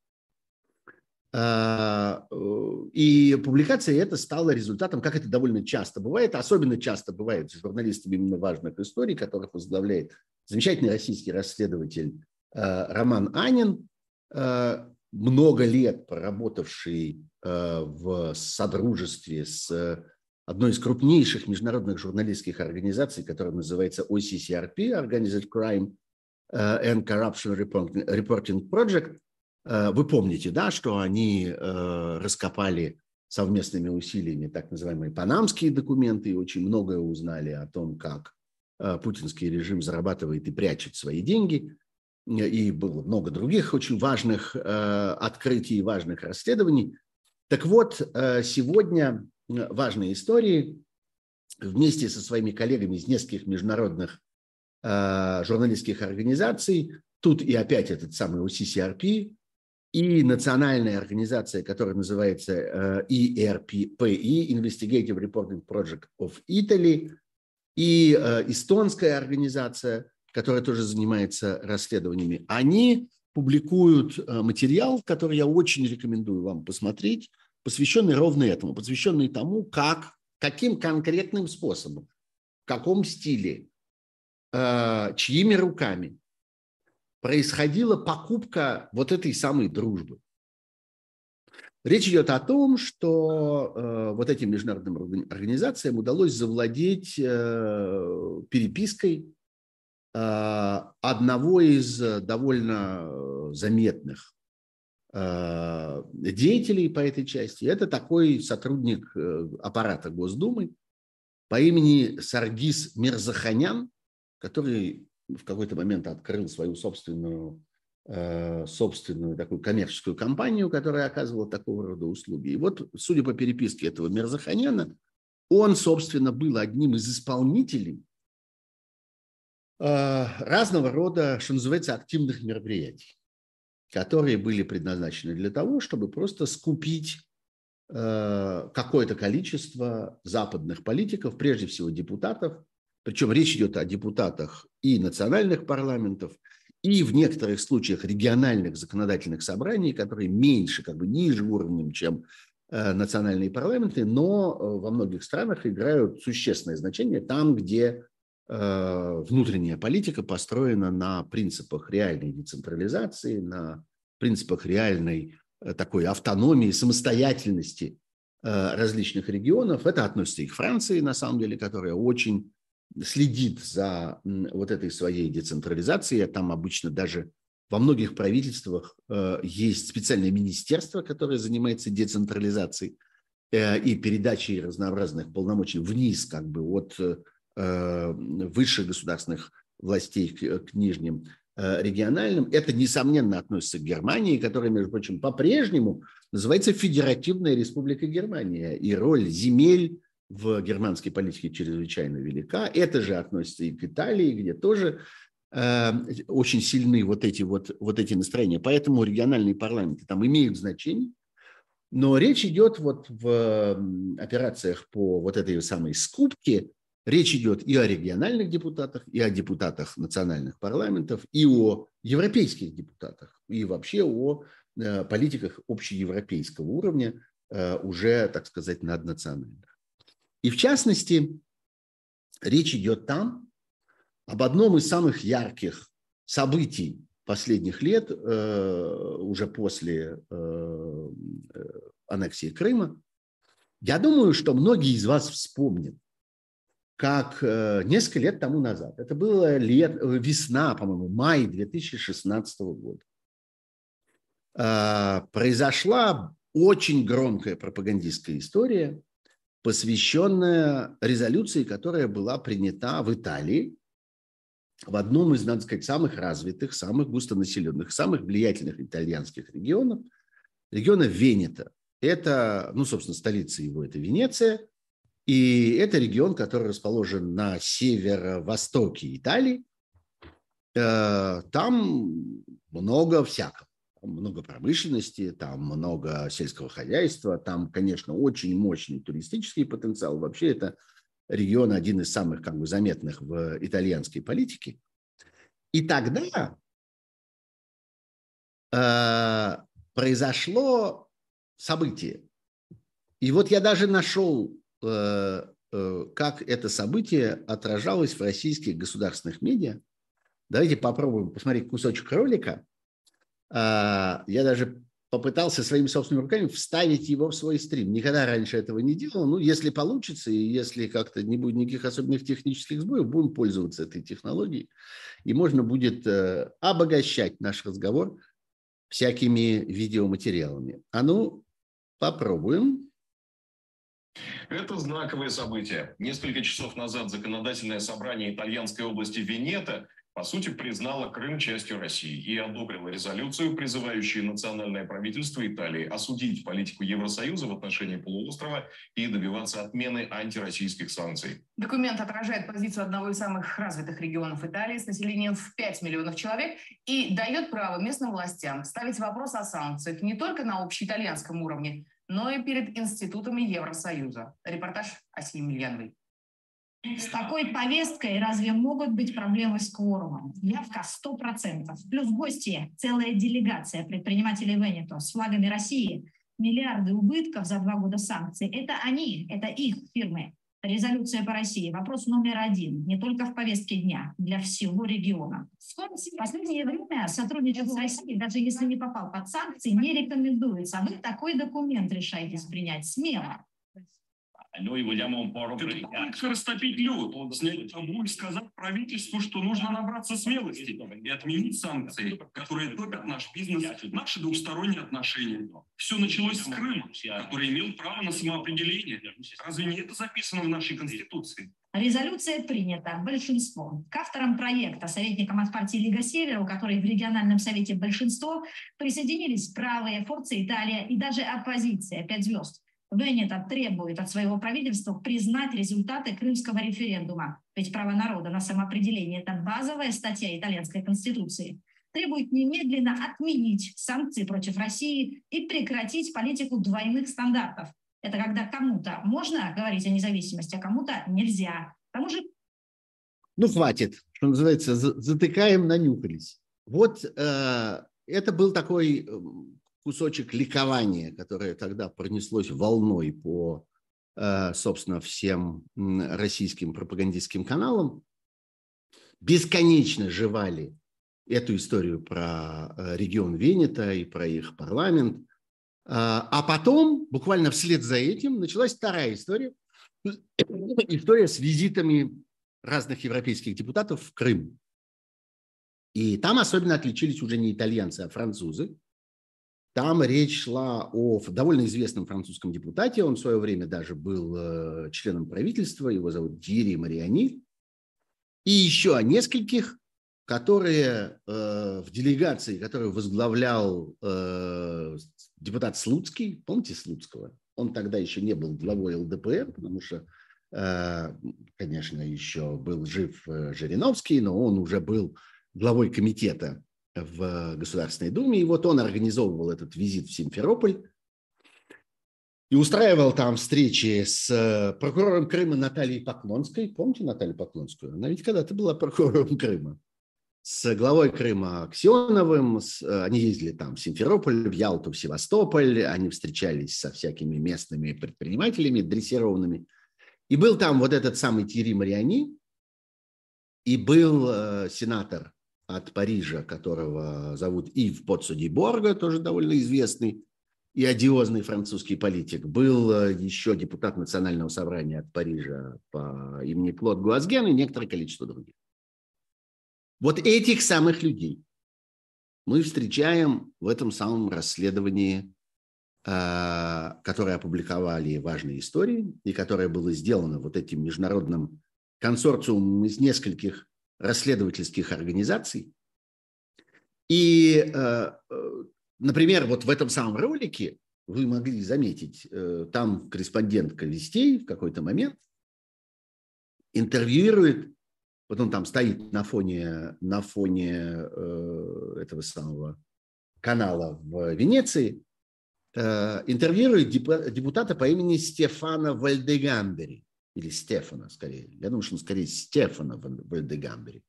И публикация это стала результатом, как это довольно часто бывает, особенно часто бывает с журналистами именно важных историй, которых возглавляет замечательный российский расследователь Роман Анин, много лет проработавший в содружестве с одной из крупнейших международных журналистских организаций, которая называется OCCRP, Organized Crime – and Corruption Reporting Project, Вы помните, да, что они раскопали совместными усилиями так называемые панамские документы и очень многое узнали о том, как путинский режим зарабатывает и прячет свои деньги. И было много других очень важных открытий, важных расследований. Так вот, сегодня важные истории. Вместе со своими коллегами из нескольких международных э, журналистских организаций, тут и опять этот самый UCCRP, и национальная организация, которая называется э, ERPI, Investigative Reporting Project of Italy, и э, эстонская организация, которая тоже занимается расследованиями, они публикуют э, материал, который я очень рекомендую вам посмотреть, посвященный ровно этому, посвященный тому, как каким конкретным способом, в каком стиле, э, чьими руками происходила покупка вот этой самой дружбы. Речь идет о том, что э, вот этим международным организациям удалось завладеть э, перепиской одного из довольно заметных Э, деятелей по этой части. Это такой сотрудник э, аппарата Госдумы по имени Саргис Мирзаханян, который в какой-то момент открыл свою собственную, э, собственную такую коммерческую компанию, которая оказывала такого рода услуги. И вот, судя по переписке этого Мирзаханяна, он, собственно, был одним из исполнителей разного рода, что называется, активных мероприятий которые были предназначены для того, чтобы просто скупить э, какое-то количество западных политиков, прежде всего депутатов, причем речь идет о депутатах и национальных парламентов, и в некоторых случаях региональных законодательных собраний, которые меньше, как бы ниже уровнем, чем э, национальные парламенты, но э, во многих странах играют существенное значение там, где Э, внутренняя политика построена на принципах реальной децентрализации, на принципах реальной э, такой автономии, самостоятельности э, различных регионов. Это относится и к Франции, на самом деле, которая очень следит за вот этой своей децентрализацией. Там обычно даже во многих правительствах есть специальное министерство, которое занимается децентрализацией и передачей разнообразных полномочий вниз, как бы от Э, высших государственных властей к, нижним э, региональным. Это, несомненно, относится к Германии, которая, между прочим, по-прежнему называется Федеративная Республика Германия. И роль земель в германской политике чрезвычайно велика. Это же относится и к Италии, где тоже э, очень сильны вот эти, вот, вот эти настроения. Поэтому региональные парламенты там имеют значение. Но речь идет вот в операциях по вот этой самой скупке Речь идет и о региональных депутатах, и о депутатах национальных парламентов, и о европейских депутатах, и вообще о э, политиках общеевропейского уровня, э, уже, так сказать, наднациональных. И в частности, речь идет там об одном из самых ярких событий последних лет, э, уже после аннексии Крыма. Я думаю, что многие из вас вспомнят, как э, несколько лет тому назад. Это было лет, э, весна, по-моему, май 2016 года. А, произошла очень громкая пропагандистская история, посвященная резолюции, которая была принята в Италии, в одном из, надо сказать, самых развитых, самых густонаселенных, самых влиятельных итальянских регионов, региона Венета. Это, ну, собственно, столица его – это Венеция – и это регион, который расположен на северо-востоке Италии. Э, там много всякого. Там много промышленности, там много сельского хозяйства, там, конечно, очень мощный туристический потенциал. Вообще это регион один из самых как бы, заметных в итальянской политике. И тогда э, произошло событие. И вот я даже нашел как это событие отражалось в российских государственных медиа. Давайте попробуем посмотреть кусочек ролика. А, я даже попытался своими собственными руками вставить его в свой стрим. Никогда раньше этого не делал. Ну, если получится, и если как-то не будет никаких особенных технических сбоев, будем пользоваться этой технологией. И можно будет э, обогащать наш разговор всякими видеоматериалами. А ну, попробуем. Это знаковое событие. Несколько часов назад законодательное собрание итальянской области Венето по сути, признала Крым частью России и одобрила резолюцию, призывающую национальное правительство Италии осудить политику Евросоюза в отношении полуострова и добиваться отмены антироссийских санкций. Документ отражает позицию одного из самых развитых регионов Италии с населением в 5 миллионов человек и дает право местным властям ставить вопрос о санкциях не только на общеитальянском уровне, но и перед институтами Евросоюза. Репортаж Асии Емельяновой. С такой повесткой разве могут быть проблемы с кворумом? Явка 100%. Плюс гости, целая делегация предпринимателей Венето с флагами России, миллиарды убытков за два года санкций. Это они, это их фирмы. Резолюция по России. Вопрос номер один. Не только в повестке дня, для всего региона. В последнее время сотрудничать с Россией, даже если не попал под санкции, не рекомендуется. А вы такой документ решаетесь принять смело. Noi vogliamo un po' Попытка растопить лед, снять табу и сказать правительству, что нужно набраться смелости и отменить санкции, которые топят наш бизнес, наши двусторонние отношения. Все началось с Крыма, который имел право на самоопределение. Разве не это записано в нашей Конституции? Резолюция принята большинством. К авторам проекта, советникам от партии Лига Севера, у которой в региональном совете большинство, присоединились правые, Форция Италия и даже оппозиция, пять звезд. Венета требует от своего правительства признать результаты крымского референдума, ведь право народа на самоопределение – это базовая статья итальянской конституции, требует немедленно отменить санкции против России и прекратить политику двойных стандартов. Это когда кому-то можно говорить о независимости, а кому-то нельзя. К тому же... Ну, хватит, что называется, затыкаем, нанюхались. Вот э, это был такой кусочек ликования, которое тогда пронеслось волной по, э, собственно, всем российским пропагандистским каналам, бесконечно жевали эту историю про э, регион Венета и про их парламент. А, а потом, буквально вслед за этим, началась вторая история. *coughs* История с визитами разных европейских депутатов в Крым. И там особенно отличились уже не итальянцы, а французы. Там речь шла о довольно известном французском депутате. Он в свое время даже был э, членом правительства. Его зовут Дири Мариани. И еще о нескольких, которые э, в делегации, которую возглавлял э, депутат Слуцкий. Помните Слуцкого? Он тогда еще не был главой ЛДПР, потому что, конечно, еще был жив Жириновский, но он уже был главой комитета в Государственной Думе. И вот он организовывал этот визит в Симферополь и устраивал там встречи с э, прокурором Крыма Натальей Поклонской. Помните Наталью Поклонскую? Она ведь когда-то была прокурором Крыма. С главой Крыма Аксеновым. Э, они ездили там в Симферополь, в Ялту, в Севастополь. Они встречались со всякими местными предпринимателями, дрессированными. И был там вот этот самый Тири Мариани, и был э, сенатор от Парижа, которого зовут Ив Потсуди Борга, тоже довольно известный и одиозный французский политик. Был э, еще депутат Национального собрания от Парижа по имени Клод Гуазген и некоторое количество других. Вот этих самых людей мы встречаем в этом самом расследовании, э, которое опубликовали важные истории и которое было сделано вот этим международным консорциумом из нескольких расследовательских организаций. И, э, э, например, вот в этом самом ролике вы могли заметить, э, там корреспондентка Вестей в какой-то момент интервьюирует, вот он там стоит на фоне, на фоне этого самого канала в Венеции, интервьюирует депутата по имени Стефана Вальдегамбери или Стефана скорее. Я думаю, что он скорее Стефана в Вальдегамбере.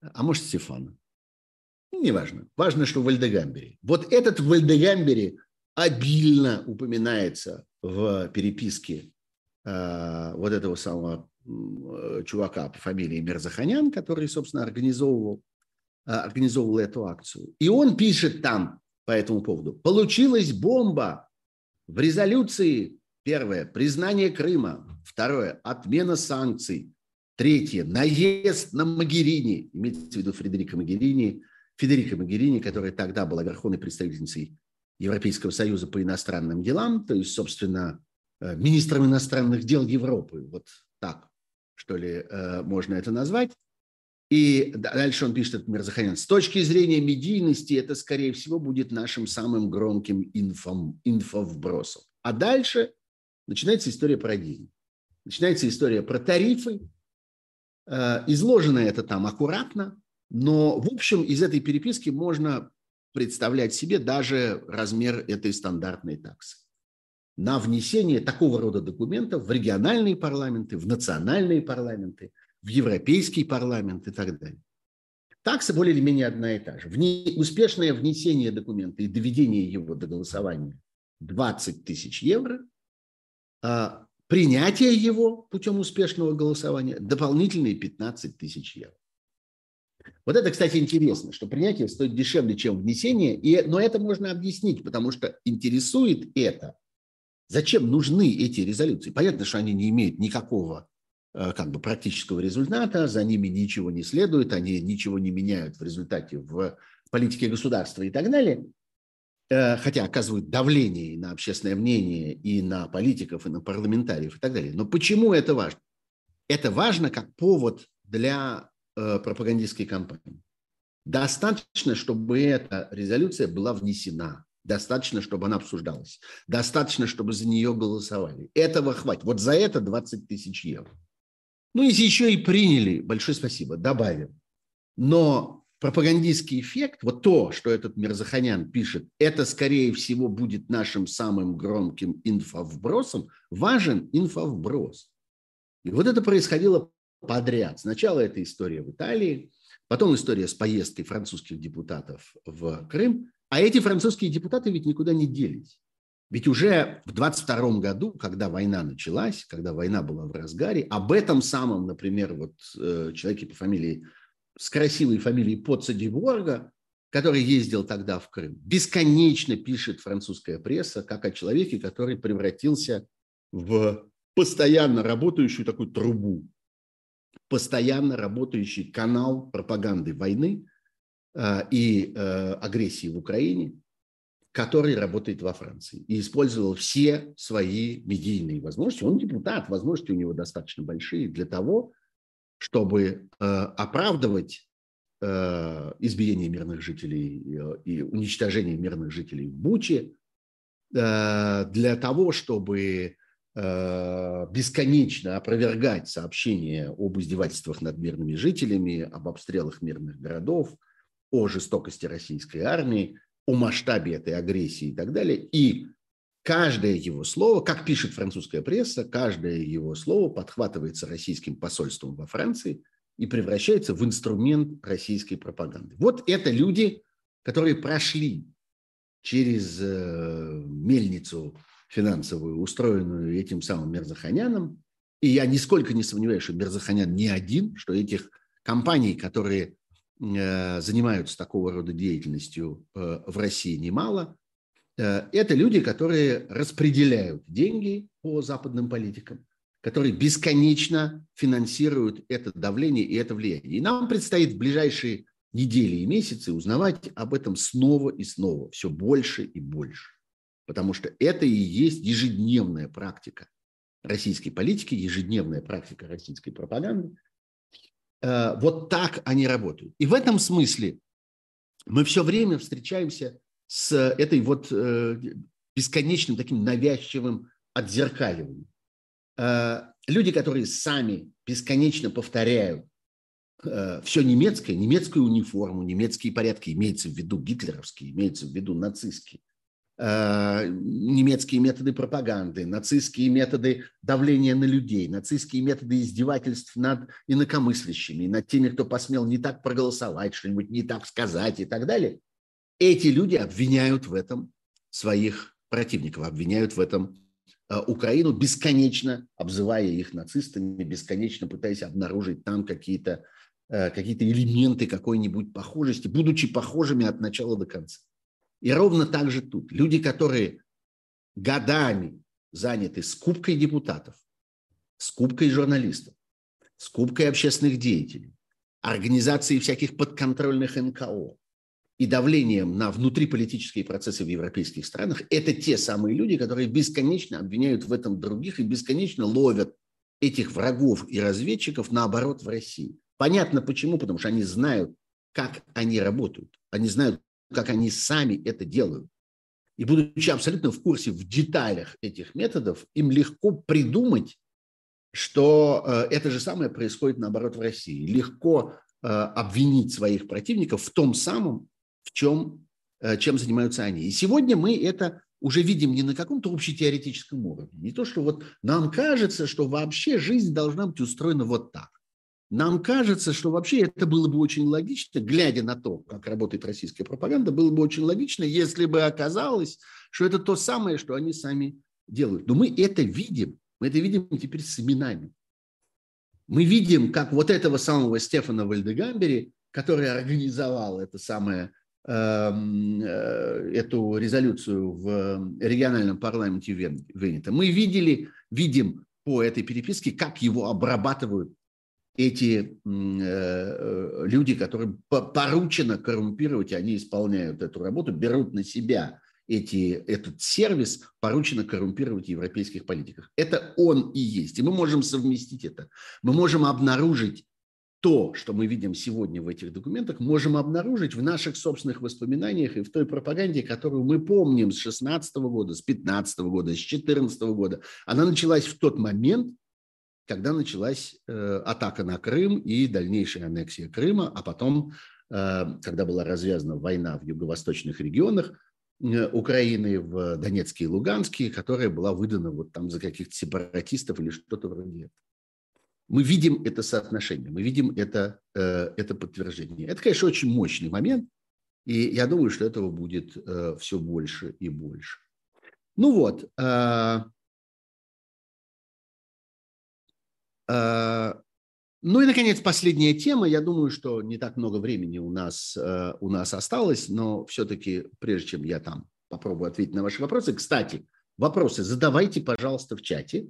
А может, Стефана. Ну, неважно. Важно, что в Вальдегамбере. Вот этот в обильно упоминается в переписке э, вот этого самого э, чувака по фамилии Мерзаханян, который, собственно, организовывал, э, организовывал эту акцию. И он пишет там по этому поводу. Получилась бомба в резолюции Первое – признание Крыма. Второе – отмена санкций. Третье – наезд на Магерини, имеется в виду Фредерика Магерини, Федерико Магерини, которая тогда была верховной представительницей Европейского Союза по иностранным делам, то есть, собственно, э, министром иностранных дел Европы, вот так, что ли, э, можно это назвать. И дальше он пишет, этот Мирзаханян, с точки зрения медийности это, скорее всего, будет нашим самым громким инфом, инфовбросом. А дальше начинается история про Disney. Начинается история про тарифы. Э, изложено это там аккуратно, но, в общем, из этой переписки можно представлять себе даже размер этой стандартной таксы на внесение такого рода документов в региональные парламенты, в национальные парламенты, в Европейский парламент и так далее. Такса более или менее одна и та же. Вне, успешное внесение документа и доведение его до голосования 20 тысяч евро, а принятие его путем успешного голосования дополнительные 15 тысяч евро. Вот это, кстати, интересно, что принятие стоит дешевле, чем внесение, и, но это можно объяснить, потому что интересует это. Зачем нужны эти резолюции? Понятно, что они не имеют никакого Э, как бы практического результата, за ними ничего не следует, они ничего не меняют в результате в политике государства и так далее, хотя оказывают давление на общественное мнение, и на политиков, и на парламентариев и так далее. Но почему это важно? Это важно как повод для э, пропагандистской кампании. Достаточно, чтобы эта резолюция была внесена, достаточно, чтобы она обсуждалась, достаточно, чтобы за нее голосовали. Этого хватит. Вот за это 20 тысяч евро. Ну, если еще и приняли, большое спасибо, добавим. Но пропагандистский эффект, вот то, что этот Мирзаханян пишет, это, скорее всего, будет нашим самым громким инфовбросом, важен инфовброс. И вот это происходило подряд. Сначала эта история в Италии, потом история с поездкой французских депутатов в Крым, а эти французские депутаты ведь никуда не делись. Ведь уже в 22 году, когда война началась, когда война была в разгаре, об этом самом, например, вот э, человеке по фамилии, с красивой фамилией Поца Деборга, который ездил тогда в Крым, бесконечно пишет французская пресса, как о человеке, который превратился в постоянно работающую такую трубу, постоянно работающий канал пропаганды войны э, и э, агрессии в Украине – который работает во Франции и использовал все свои медийные возможности. Он депутат, возможности у него достаточно большие для того, чтобы э, оправдывать э, избиение мирных жителей э, и уничтожение мирных жителей в Буче, для того, чтобы бесконечно опровергать сообщения об издевательствах над мирными жителями, об обстрелах мирных городов, о жестокости российской армии, о масштабе этой агрессии и так далее. И каждое его слово, как пишет французская пресса, каждое его слово подхватывается российским посольством во Франции и превращается в инструмент российской пропаганды. Вот это люди, которые прошли через э, мельницу финансовую, устроенную этим самым Мерзаханяном. И я нисколько не сомневаюсь, что Мерзаханян не один, что этих компаний, которые Э, занимаются такого рода деятельностью э, в России немало. Э, это люди, которые распределяют деньги по западным политикам, которые бесконечно финансируют это давление и это влияние. И нам предстоит в ближайшие недели и месяцы узнавать об этом снова и снова, все больше и больше. Потому что это и есть ежедневная практика российской политики, ежедневная практика российской пропаганды – Э, вот так они работают. И в этом смысле мы все время встречаемся с этой вот э, бесконечным таким навязчивым отзеркаливанием. Э, люди, которые сами бесконечно повторяют все немецкое, немецкую униформу, немецкие порядки, имеется в виду гитлеровские, имеется в виду нацистские, Э, немецкие методы пропаганды, нацистские методы давления на людей, нацистские методы издевательств над инакомыслящими, над теми, кто посмел не так проголосовать, что-нибудь не так сказать и так далее. Эти люди обвиняют в этом своих противников, обвиняют в этом э, Украину, бесконечно обзывая их нацистами, бесконечно пытаясь обнаружить там какие-то э, какие элементы какой-нибудь похожести, будучи похожими от начала до конца. И ровно так же тут. Люди, которые годами заняты скупкой депутатов, скупкой журналистов, скупкой общественных деятелей, организацией всяких подконтрольных НКО, и давлением на внутриполитические процессы в европейских странах, это те самые люди, которые бесконечно обвиняют в этом других и бесконечно ловят этих врагов и разведчиков наоборот в России. Понятно почему, потому что они знают, как они работают. Они знают, как они сами это делают. И будучи абсолютно в курсе в деталях этих методов, им легко придумать, что э, это же самое происходит наоборот в России. Легко э, обвинить своих противников в том самом, в чем, э, чем занимаются они. И сегодня мы это уже видим не на каком-то общетеоретическом уровне. Не то, что вот нам кажется, что вообще жизнь должна быть устроена вот так. Нам кажется, что вообще это было бы очень логично, глядя на то, как работает российская пропаганда, было бы очень логично, если бы оказалось, что это то самое, что они сами делают. Но мы это видим. Мы это видим теперь с именами. Мы видим, как вот этого самого Стефана Вальдегамбери, который организовал это самое эту резолюцию в региональном парламенте Венета, мы видели, видим по этой переписке, как его обрабатывают эти э, э, люди, которым поручено коррумпировать, они исполняют эту работу, берут на себя эти, этот сервис, поручено коррумпировать европейских политиков. Это он и есть. И мы можем совместить это. Мы можем обнаружить то, что мы видим сегодня в этих документах, можем обнаружить в наших собственных воспоминаниях и в той пропаганде, которую мы помним с 16 года, с 15 года, с 14 года. Она началась в тот момент, когда началась э, атака на Крым и дальнейшая аннексия Крыма, а потом, э, когда была развязана война в юго-восточных регионах э, Украины, в Донецке и Луганске, которая была выдана вот там за каких-то сепаратистов или что-то вроде этого мы видим это соотношение, мы видим это, э, это подтверждение. Это, конечно, очень мощный момент, и я думаю, что этого будет э, все больше и больше. Ну вот. Э, ну и, наконец, последняя тема. Я думаю, что не так много времени у нас, у нас осталось, но все-таки, прежде чем я там попробую ответить на ваши вопросы, кстати, вопросы задавайте, пожалуйста, в чате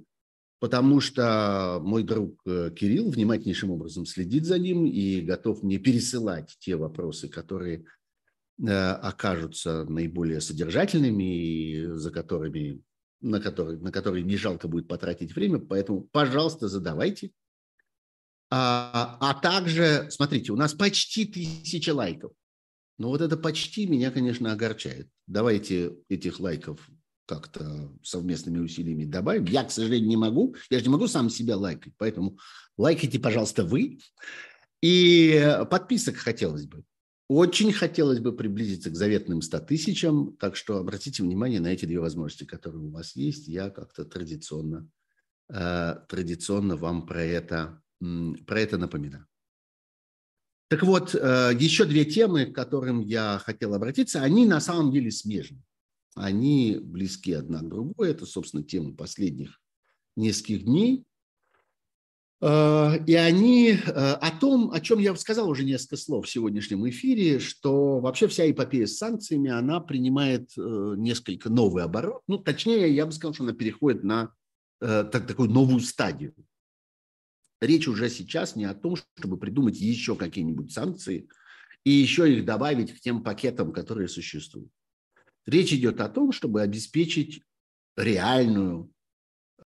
потому что мой друг э, Кирилл внимательнейшим образом следит за ним и готов мне пересылать те вопросы, которые э, окажутся наиболее содержательными и за которыми, на, которые, на которые не жалко будет потратить время. Поэтому, пожалуйста, задавайте. А, а также, смотрите, у нас почти тысяча лайков. Но вот это почти меня, конечно, огорчает. Давайте этих лайков как-то совместными усилиями добавим. Я, к сожалению, не могу. Я же не могу сам себя лайкать. Поэтому лайкайте, пожалуйста, вы. И подписок хотелось бы. Очень хотелось бы приблизиться к заветным 100 тысячам. Так что обратите внимание на эти две возможности, которые у вас есть. Я как-то традиционно, э, традиционно вам про это, про это напоминаю. Так вот, э, еще две темы, к которым я хотел обратиться, они на самом деле смежны они близки одна к другой. Это, собственно, тема последних нескольких дней. А, и они э, о том, о чем я сказал уже несколько слов в сегодняшнем эфире, что вообще вся эпопея с санкциями, она принимает э, несколько новый оборот. Ну, точнее, я бы сказал, что она переходит на э, так, такую новую стадию. Речь уже сейчас не о том, чтобы придумать еще какие-нибудь санкции и еще их добавить к тем пакетам, которые существуют. Речь идет о том, чтобы обеспечить реальную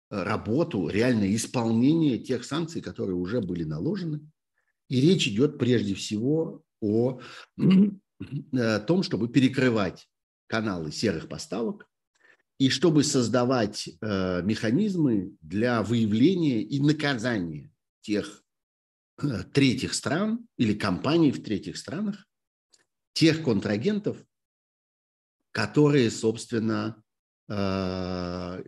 э, работу, реальное исполнение тех санкций, которые уже были наложены. И речь идет прежде всего о э, том, чтобы перекрывать каналы серых поставок и чтобы создавать э, механизмы для выявления и наказания тех третьих стран или компаний в третьих странах, тех контрагентов, которые, собственно, э,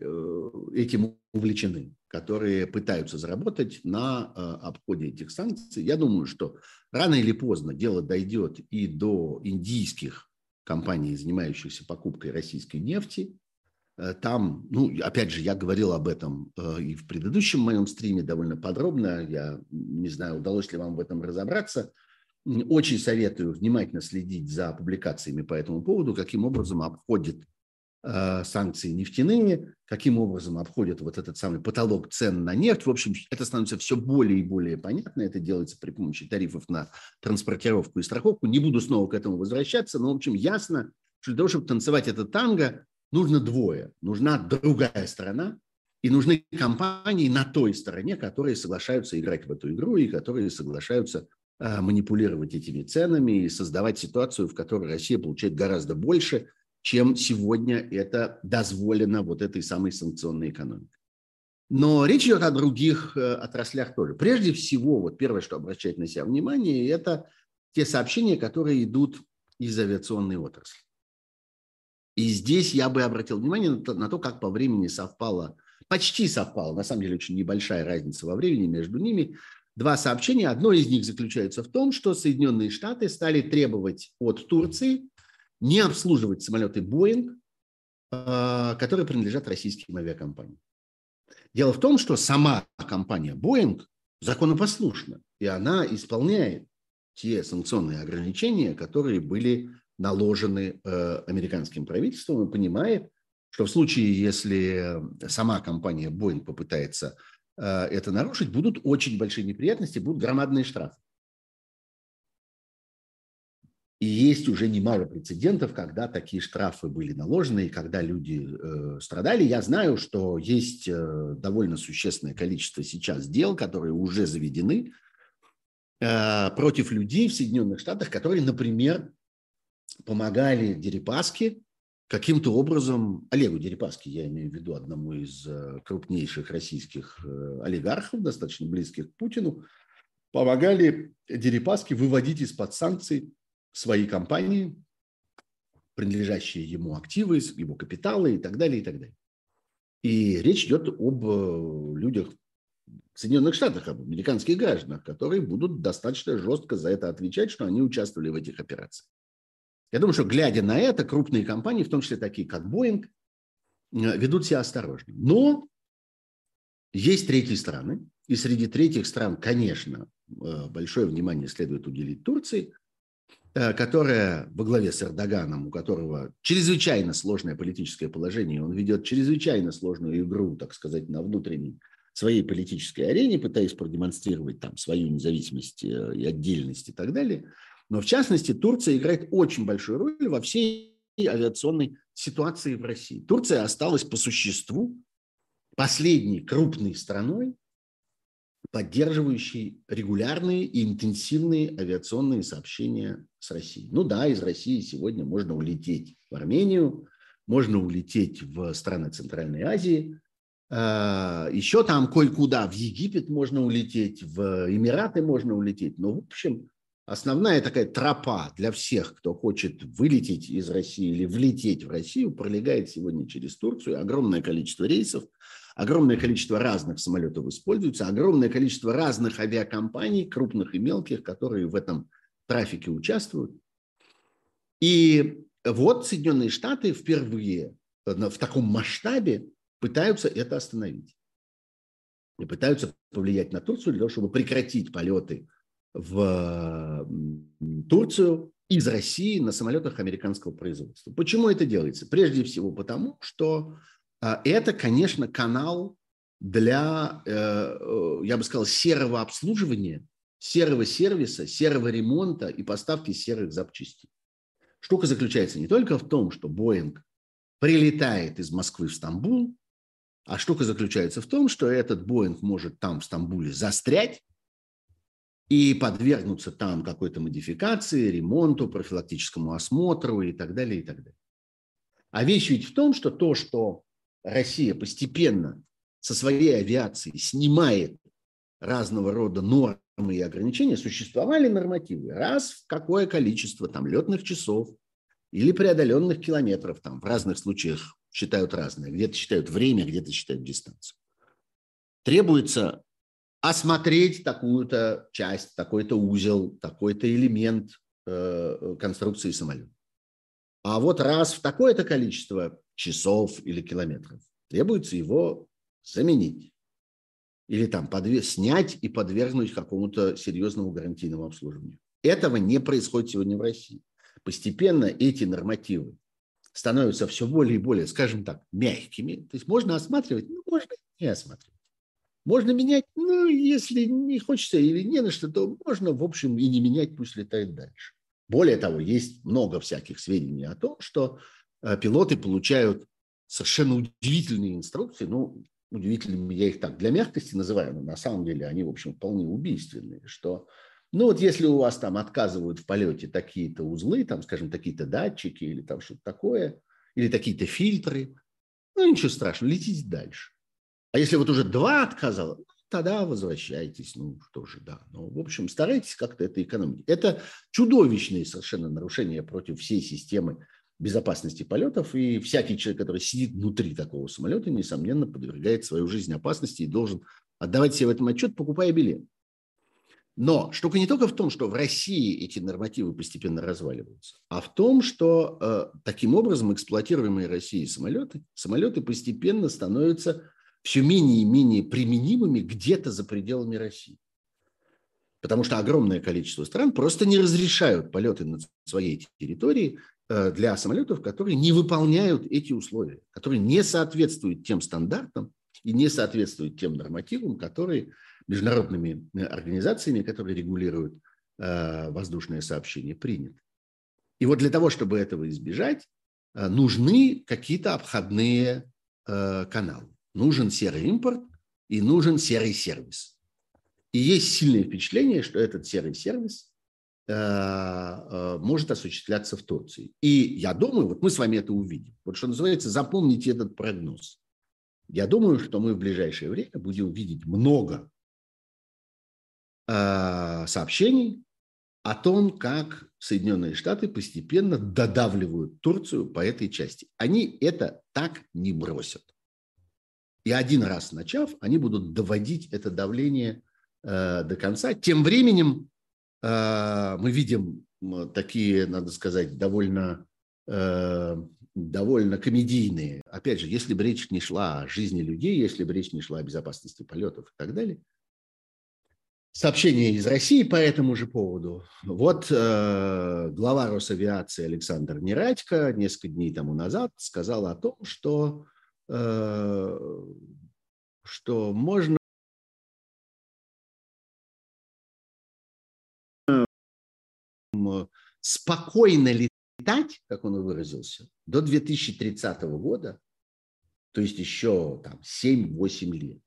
этим увлечены, которые пытаются заработать на э, обходе этих санкций. Я думаю, что рано или поздно дело дойдет и до индийских компаний, занимающихся покупкой российской нефти. Э, там, ну, опять же, я говорил об этом и в предыдущем моем стриме довольно подробно. Я не знаю, удалось ли вам в этом разобраться – очень советую внимательно следить за публикациями по этому поводу, каким образом обходит э, санкции нефтяные, каким образом обходят вот этот самый потолок цен на нефть. В общем, это становится все более и более понятно. Это делается при помощи тарифов на транспортировку и страховку. Не буду снова к этому возвращаться, но, в общем, ясно, что для того, чтобы танцевать это танго, нужно двое. Нужна другая сторона, и нужны компании на той стороне, которые соглашаются играть в эту игру и которые соглашаются манипулировать этими ценами и создавать ситуацию, в которой Россия получает гораздо больше, чем сегодня это дозволено вот этой самой санкционной экономикой. Но речь идет о других э, отраслях тоже. Прежде всего, вот первое, что обращает на себя внимание, это те сообщения, которые идут из авиационной отрасли. И здесь я бы обратил внимание на то, как по времени совпало почти совпало, на самом деле очень небольшая разница во времени между ними, два сообщения. Одно из них заключается в том, что Соединенные Штаты стали требовать от Турции не обслуживать самолеты Boeing, а, которые принадлежат российским авиакомпаниям. Дело в том, что сама компания Boeing законопослушна, и она исполняет те санкционные ограничения, которые были наложены э, американским правительством, и понимает, что в случае, если сама компания Boeing попытается это нарушить, будут очень большие неприятности, будут громадные штрафы. И есть уже немало прецедентов, когда такие штрафы были наложены, и когда люди э, страдали. Я знаю, что есть э, довольно существенное количество сейчас дел, которые уже заведены э, против людей в Соединенных Штатах, которые, например, помогали Дерипаске каким-то образом Олегу Дерипаски, я имею в виду одному из э, крупнейших российских э, олигархов, достаточно близких к Путину, помогали Дерипаске выводить из-под санкций свои компании, принадлежащие ему активы, его капиталы и так далее, и так далее. И речь идет об э, людях в Соединенных Штатах, об американских гражданах, которые будут достаточно жестко за это отвечать, что они участвовали в этих операциях. Я думаю, что глядя на это, крупные компании, в том числе такие как Boeing, э, ведут себя осторожно. Но есть третьи страны, и среди третьих стран, конечно, э, большое внимание следует уделить Турции, э, которая во главе с Эрдоганом, у которого чрезвычайно сложное политическое положение, он ведет чрезвычайно сложную игру, так сказать, на внутренней своей политической арене, пытаясь продемонстрировать там свою независимость и отдельность и так далее – но в частности, Турция играет очень большую роль во всей авиационной ситуации в России. Турция осталась по существу последней крупной страной, поддерживающей регулярные и интенсивные авиационные сообщения с Россией. Ну да, из России сегодня можно улететь в Армению, можно улететь в страны Центральной Азии, а, еще там кое-куда, в Египет можно улететь, в Эмираты можно улететь. Но, в общем, основная такая тропа для всех, кто хочет вылететь из России или влететь в Россию, пролегает сегодня через Турцию. Огромное количество рейсов, огромное количество разных самолетов используется, огромное количество разных авиакомпаний, крупных и мелких, которые в этом трафике участвуют. И вот Соединенные Штаты впервые в таком масштабе пытаются это остановить. И пытаются повлиять на Турцию для того, чтобы прекратить полеты в Турцию из России на самолетах американского производства. Почему это делается? Прежде всего потому, что а, это, конечно, канал для, э, э, я бы сказал, серого обслуживания, серого сервиса, серого ремонта и поставки серых запчастей. Штука заключается не только в том, что Боинг прилетает из Москвы в Стамбул, а штука заключается в том, что этот Боинг может там, в Стамбуле, застрять, и подвергнуться там какой-то модификации, ремонту, профилактическому осмотру и так далее, и так далее. А вещь ведь в том, что то, что Россия постепенно со своей авиацией снимает разного рода нормы и ограничения, существовали нормативы. Раз в какое количество там летных часов или преодоленных километров, там в разных случаях считают разное. Где-то считают время, где-то считают дистанцию. Требуется осмотреть такую-то часть, такой-то узел, такой-то элемент э, конструкции самолета. А вот раз в такое-то количество часов или километров требуется его заменить. Или там подве- снять и подвергнуть какому-то серьезному гарантийному обслуживанию. Этого не происходит сегодня в России. Постепенно эти нормативы становятся все более и более, скажем так, мягкими. То есть можно осматривать, ну, можно не осматривать. Можно менять, ну, если не хочется или не на что, то можно, в общем, и не менять, пусть летает дальше. Более того, есть много всяких сведений о том, что э, пилоты получают совершенно удивительные инструкции. Ну, удивительными я их так для мягкости называю, но на самом деле они, в общем, вполне убийственные, что ну вот если у вас там отказывают в полете такие-то узлы, там, скажем, такие-то датчики или там что-то такое, или такие-то фильтры, ну ничего страшного, летите дальше. А если вот уже два отказало, ну, тогда возвращайтесь. Ну что же, да. Ну, в общем, старайтесь как-то это экономить. Это чудовищные совершенно нарушения против всей системы безопасности полетов, и всякий человек, который сидит внутри такого самолета, несомненно, подвергает свою жизнь опасности и должен отдавать себе в этом отчет, покупая билет. Но штука не только в том, что в России эти нормативы постепенно разваливаются, а в том, что э, таким образом эксплуатируемые Россией самолеты, самолеты постепенно становятся все менее и менее применимыми где-то за пределами России. Потому что огромное количество стран просто не разрешают полеты над своей территорией э, для самолетов, которые не выполняют эти условия, которые не соответствуют тем стандартам и не соответствуют тем нормативам, которые международными э, организациями, которые регулируют э, воздушное сообщение, приняты. И вот для того, чтобы этого избежать, нужны какие-то обходные каналы. Нужен серый импорт и нужен серый сервис. И есть сильное впечатление, что этот серый сервис э, э, может осуществляться в Турции. И я думаю, вот мы с вами это увидим. Вот что называется, запомните этот прогноз. Я думаю, что мы в ближайшее время будем видеть много э, сообщений о том, как Соединенные Штаты постепенно додавливают Турцию по этой части. Они это так не бросят. И один раз начав, они будут доводить это давление э, до конца. Тем временем э, мы видим такие, надо сказать, довольно, э, довольно комедийные. Опять же, если бы речь не шла о жизни людей, если бы речь не шла о безопасности полетов и так далее. Сообщение из России по этому же поводу. Вот э, глава Росавиации Александр Нерадько несколько дней тому назад сказал о том, что что можно спокойно летать, как он выразился, до 2030 года, то есть еще там 7-8 лет,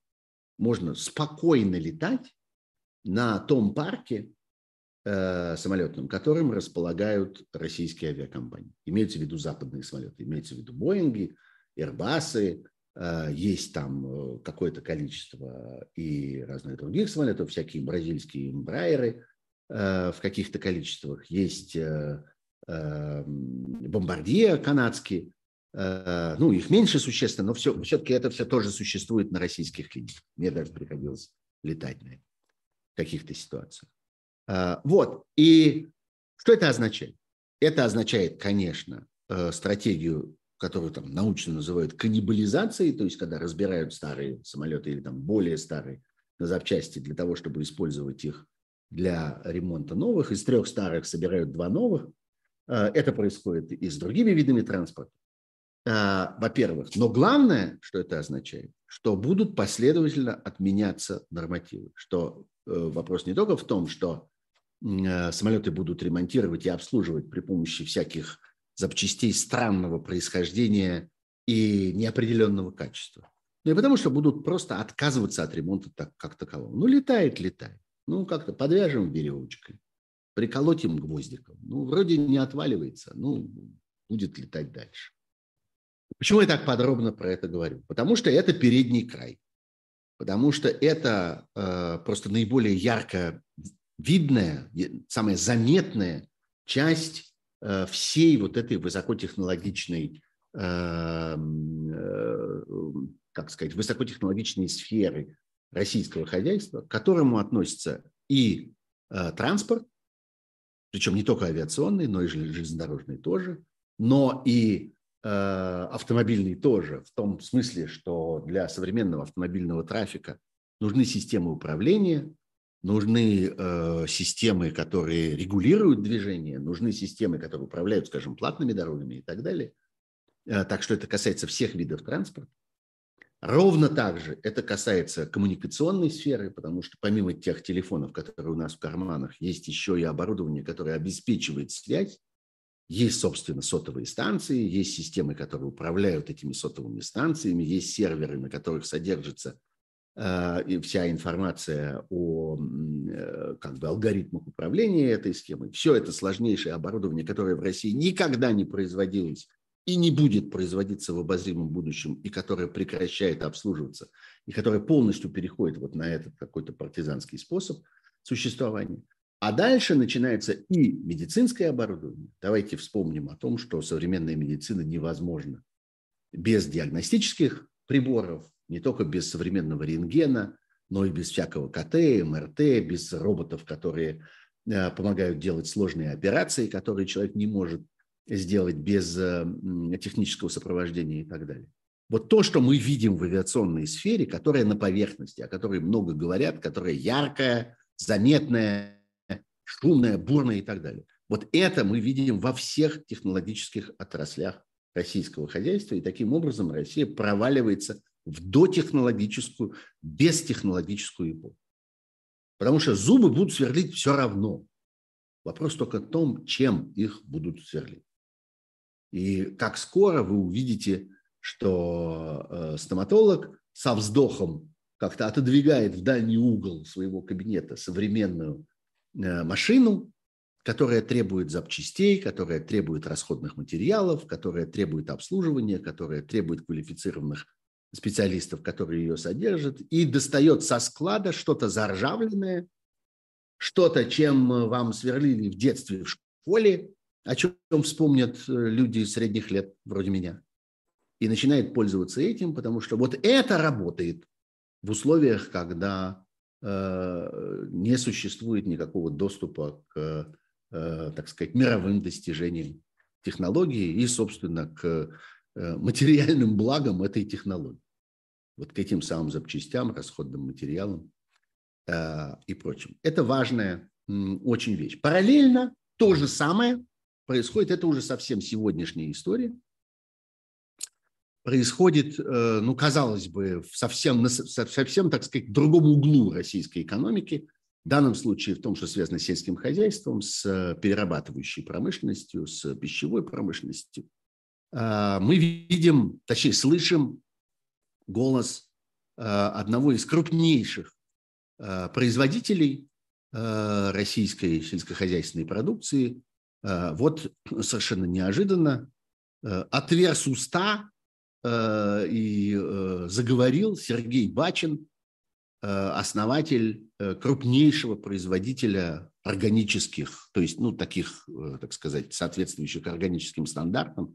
можно спокойно летать на том парке э, самолетном, которым располагают российские авиакомпании. Имеются в виду западные самолеты, имеется в виду Боинги, Airbus, э, есть там э, какое-то количество и разных других самолетов, всякие бразильские эмбрайеры э, в каких-то количествах, есть бомбардье канадские, ну, их меньше существенно, но все, все-таки это все тоже существует на российских линиях. Мне даже приходилось летать на каких-то ситуациях. Вот, и что это означает? Это означает, конечно, стратегию которую там научно называют каннибализацией, то есть когда разбирают старые самолеты или там более старые на запчасти для того, чтобы использовать их для ремонта новых. Из трех старых собирают два новых. А, это происходит и с другими видами транспорта, а, во-первых. Но главное, что это означает, что будут последовательно отменяться нормативы. Что э, вопрос не только в том, что э, самолеты будут ремонтировать и обслуживать при помощи всяких запчастей странного происхождения и неопределенного качества. Ну и потому что будут просто отказываться от ремонта так, как такового. Ну, летает, летает. Ну, как-то подвяжем веревочкой, приколотим гвоздиком. Ну, вроде не отваливается, ну, будет летать дальше. Почему я так подробно про это говорю? Потому что это передний край. Потому что это э, просто наиболее ярко видная, самая заметная часть всей вот этой высокотехнологичной, эм, э, как сказать, высокотехнологичной сферы российского хозяйства, к которому относится и э, транспорт, причем не только авиационный, но и железнодорожный тоже, но и автомобильный тоже, в том смысле, что для современного автомобильного трафика нужны системы управления, нужны э, системы, которые регулируют движение, нужны системы, которые управляют, скажем, платными дорогами и так далее. так что это касается всех видов транспорта. Ровно так же это касается коммуникационной сферы, потому что помимо тех телефонов, которые у нас в карманах, есть еще и оборудование, которое обеспечивает связь. Есть, собственно, сотовые станции, есть системы, которые управляют этими сотовыми станциями, есть серверы, на которых содержится э, вся информация о э, как бы, алгоритмах управления этой схемой. Все это сложнейшее оборудование, которое в России никогда не производилось и не будет производиться в обозримом будущем, и которая прекращает обслуживаться, и которая полностью переходит вот на этот какой-то партизанский способ существования. А дальше начинается и медицинское оборудование. Давайте вспомним о том, что современная медицина невозможна без диагностических приборов, не только без современного рентгена, но и без всякого КТ, МРТ, без роботов, которые э, помогают делать сложные операции, которые человек не может сделать без э, технического сопровождения и так далее. Вот то, что мы видим в авиационной сфере, которая на поверхности, о которой много говорят, которая яркая, заметная, шумная, бурная и так далее. Вот это мы видим во всех технологических отраслях российского хозяйства, и таким образом Россия проваливается в дотехнологическую, бестехнологическую эпоху. Потому что зубы будут сверлить все равно. Вопрос только в том, чем их будут сверлить. И как скоро вы увидите, что э, стоматолог со вздохом как-то отодвигает в дальний угол своего кабинета современную э, машину, которая требует запчастей, которая требует расходных материалов, которая требует обслуживания, которая требует квалифицированных специалистов, которые ее содержат, и достает со склада что-то заржавленное, что-то, чем вам сверлили в детстве в школе, о чем вспомнят э, люди средних лет, вроде меня, и начинает пользоваться этим, потому что вот это работает в условиях, когда э, не существует никакого доступа к, э, так сказать, мировым достижениям технологии и, собственно, к э, материальным благам этой технологии. Вот к этим самым запчастям, расходным материалам э, и прочим. Это важная очень вещь. Параллельно то же самое происходит, это уже совсем сегодняшняя история, происходит, э, ну, казалось бы, в совсем, совсем, так сказать, другом углу российской экономики, в данном случае в том, что связано с сельским хозяйством, с перерабатывающей промышленностью, с пищевой промышленностью. А, мы видим, точнее, слышим голос э, одного из крупнейших э, производителей российской сельскохозяйственной продукции, Э, вот совершенно неожиданно э, отверз уста э, и заговорил Сергей Бачин, основатель крупнейшего производителя органических, то есть, ну, таких, так сказать, соответствующих органическим стандартам,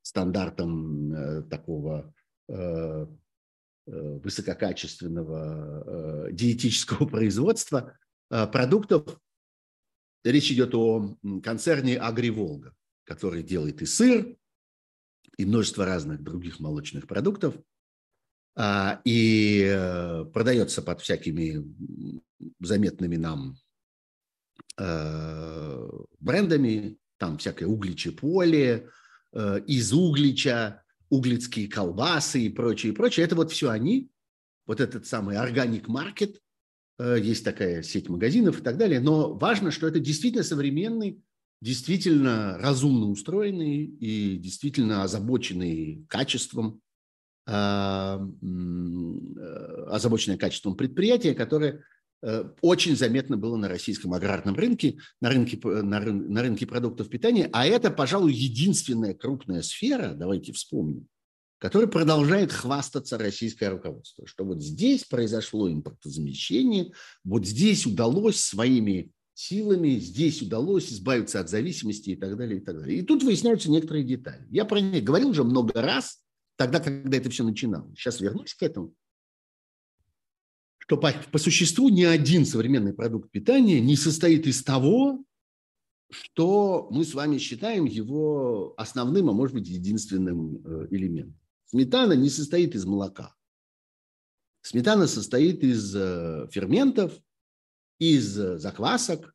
стандартам такого высококачественного диетического *laughs* производства продуктов, Речь идет о концерне «Агриволга», который делает и сыр, и множество разных других молочных продуктов, а, и э, продается под всякими заметными нам э, брендами, там всякое угличе поле, э, из углича, углицкие колбасы и прочее, и прочее. Это вот все они, вот этот самый органик маркет, Э, есть такая сеть магазинов и так далее. Но важно, что это действительно современный, действительно разумно устроенный и действительно озабоченный качеством, а, э, озабоченное качеством предприятия, которое э, очень заметно было на российском аграрном рынке, на рынке, на, рын, на рынке продуктов питания. А это, пожалуй, единственная крупная сфера, давайте вспомним, который продолжает хвастаться российское руководство, что вот здесь произошло импортозамещение, вот здесь удалось своими силами, здесь удалось избавиться от зависимости и так далее, и так далее. И тут выясняются некоторые детали. Я про них говорил уже много раз, тогда, когда это все начиналось. Сейчас вернусь к этому. Что по, по существу ни один современный продукт питания не состоит из того, что мы с вами считаем его основным, а может быть единственным э, элементом. Сметана не состоит из молока. Сметана состоит из э, ферментов, из э, заквасок,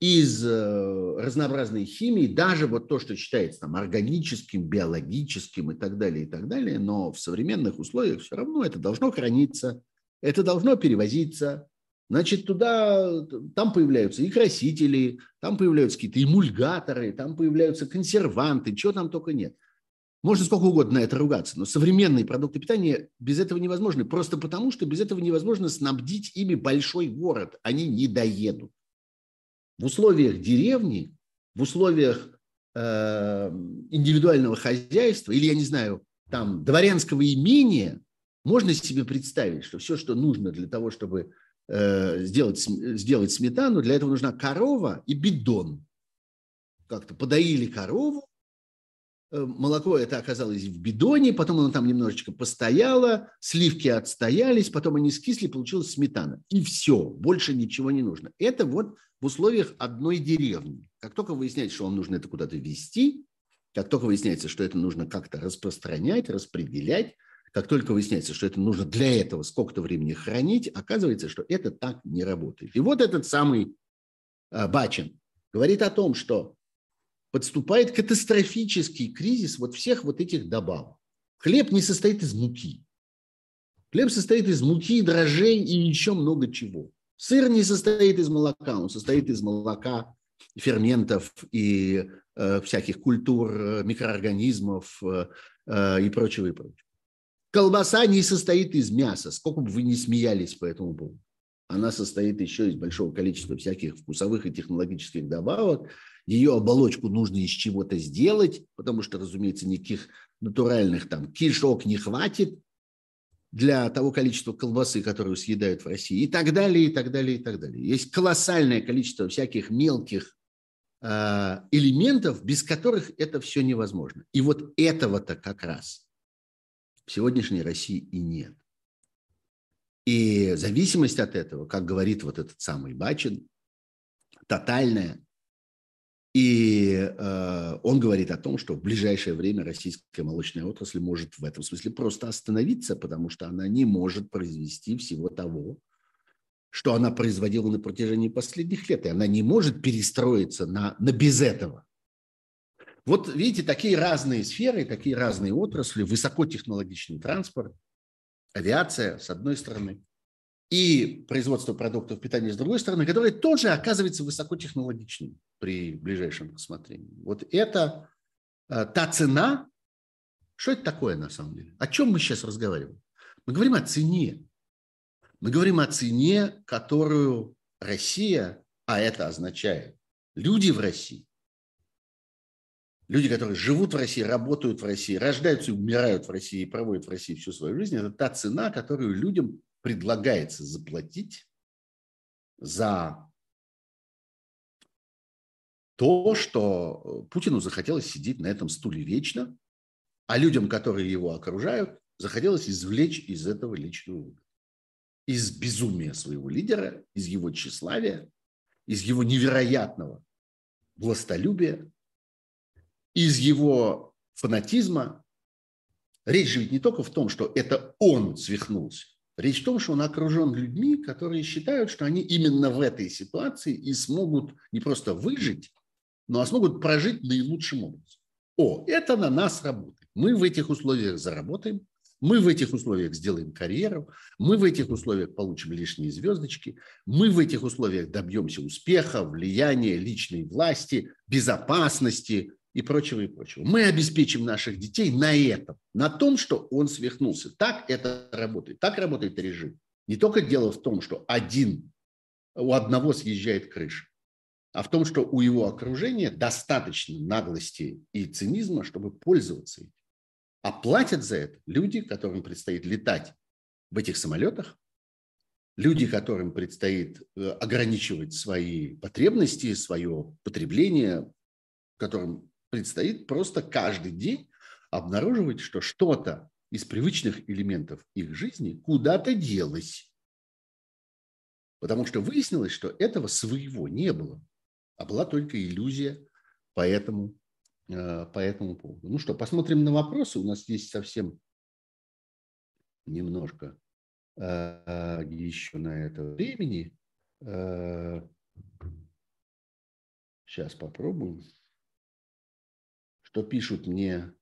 из разнообразной химии, даже вот то, что считается там органическим, биологическим и так далее, и так далее, но в современных условиях все равно это должно храниться, это должно перевозиться, Значит, туда, там появляются и красители, там появляются какие-то эмульгаторы, там появляются консерванты, чего там только нет. Можно сколько угодно на это ругаться, но современные продукты питания без этого невозможны. Просто потому, что без этого невозможно снабдить ими большой город. Они не доедут. В условиях деревни, в условиях э, индивидуального хозяйства или, я не знаю, там, дворянского имения, можно себе представить, что все, что нужно для того, чтобы э, сделать, сделать сметану, для этого нужна корова и бидон. Как-то подоили корову, Э, молоко это оказалось в бидоне, потом оно там немножечко постояло, сливки отстоялись, потом они скисли, получилась сметана. И все, больше ничего не нужно. Это вот в условиях одной деревни. Как только выясняется, что вам нужно это куда-то везти, как только выясняется, что это нужно как-то распространять, распределять, как только выясняется, что это нужно для этого сколько-то времени хранить, оказывается, что это так не работает. И вот этот самый э, Бачин говорит о том, что подступает катастрофический кризис вот всех вот этих добавок. Хлеб не состоит из муки. Хлеб состоит из муки, дрожжей и еще много чего. Сыр не состоит из молока, он состоит из молока, ферментов и э, всяких культур, э, микроорганизмов э, э, и прочего, и прочего. Колбаса не состоит из мяса, сколько бы вы ни смеялись по этому поводу. Она состоит еще из большого количества всяких вкусовых и технологических добавок, ее оболочку нужно из чего-то сделать, потому что, разумеется, никаких натуральных там кишок не хватит для того количества колбасы, которую съедают в России, и так далее, и так далее, и так далее. Есть колоссальное количество всяких мелких э, элементов, без которых это все невозможно. И вот этого-то как раз в сегодняшней России и нет. И зависимость от этого, как говорит вот этот самый Бачин, тотальная, и э, он говорит о том, что в ближайшее время российская молочная отрасль может в этом смысле просто остановиться, потому что она не может произвести всего того, что она производила на протяжении последних лет, и она не может перестроиться на, на без этого. Вот видите, такие разные сферы, такие разные отрасли, высокотехнологичный транспорт, авиация, с одной стороны, и производство продуктов питания с другой стороны, которое тоже оказывается высокотехнологичным при ближайшем рассмотрении. Вот это э, та цена, что это такое на самом деле? О чем мы сейчас разговариваем? Мы говорим о цене. Мы говорим о цене, которую Россия, а это означает люди в России, люди, которые живут в России, работают в России, рождаются и умирают в России и проводят в России всю свою жизнь, это та цена, которую людям предлагается заплатить за то, что Путину захотелось сидеть на этом стуле вечно, а людям, которые его окружают, захотелось извлечь из этого личную выгоду. Из безумия своего лидера, из его тщеславия, из его невероятного властолюбия, из его фанатизма. Речь же ведь не только в том, что это он свихнулся, Речь в том, что он окружен людьми, которые считают, что они именно в этой ситуации и смогут не просто выжить, но а смогут прожить наилучшим образом. О, это на нас работает. Мы в этих условиях заработаем, мы в этих условиях сделаем карьеру, мы в этих условиях получим лишние звездочки, мы в этих условиях добьемся успеха, влияния, личной власти, безопасности, и прочего, и прочего. Мы обеспечим наших детей на этом, на том, что он свихнулся. Так это работает. Так работает режим. Не только дело в том, что один, у одного съезжает крыша, а в том, что у его окружения достаточно наглости и цинизма, чтобы пользоваться этим. А платят за это люди, которым предстоит летать в этих самолетах, люди, которым предстоит э, ограничивать свои потребности, свое потребление, которым предстоит просто каждый день обнаруживать, что что-то из привычных элементов их жизни куда-то делось. Потому что выяснилось, что этого своего не было, а была только иллюзия по этому, э, по этому поводу. Ну что, посмотрим на вопросы. У нас есть совсем немножко э, еще на это времени. Э, Сейчас попробуем. Что пишут мне,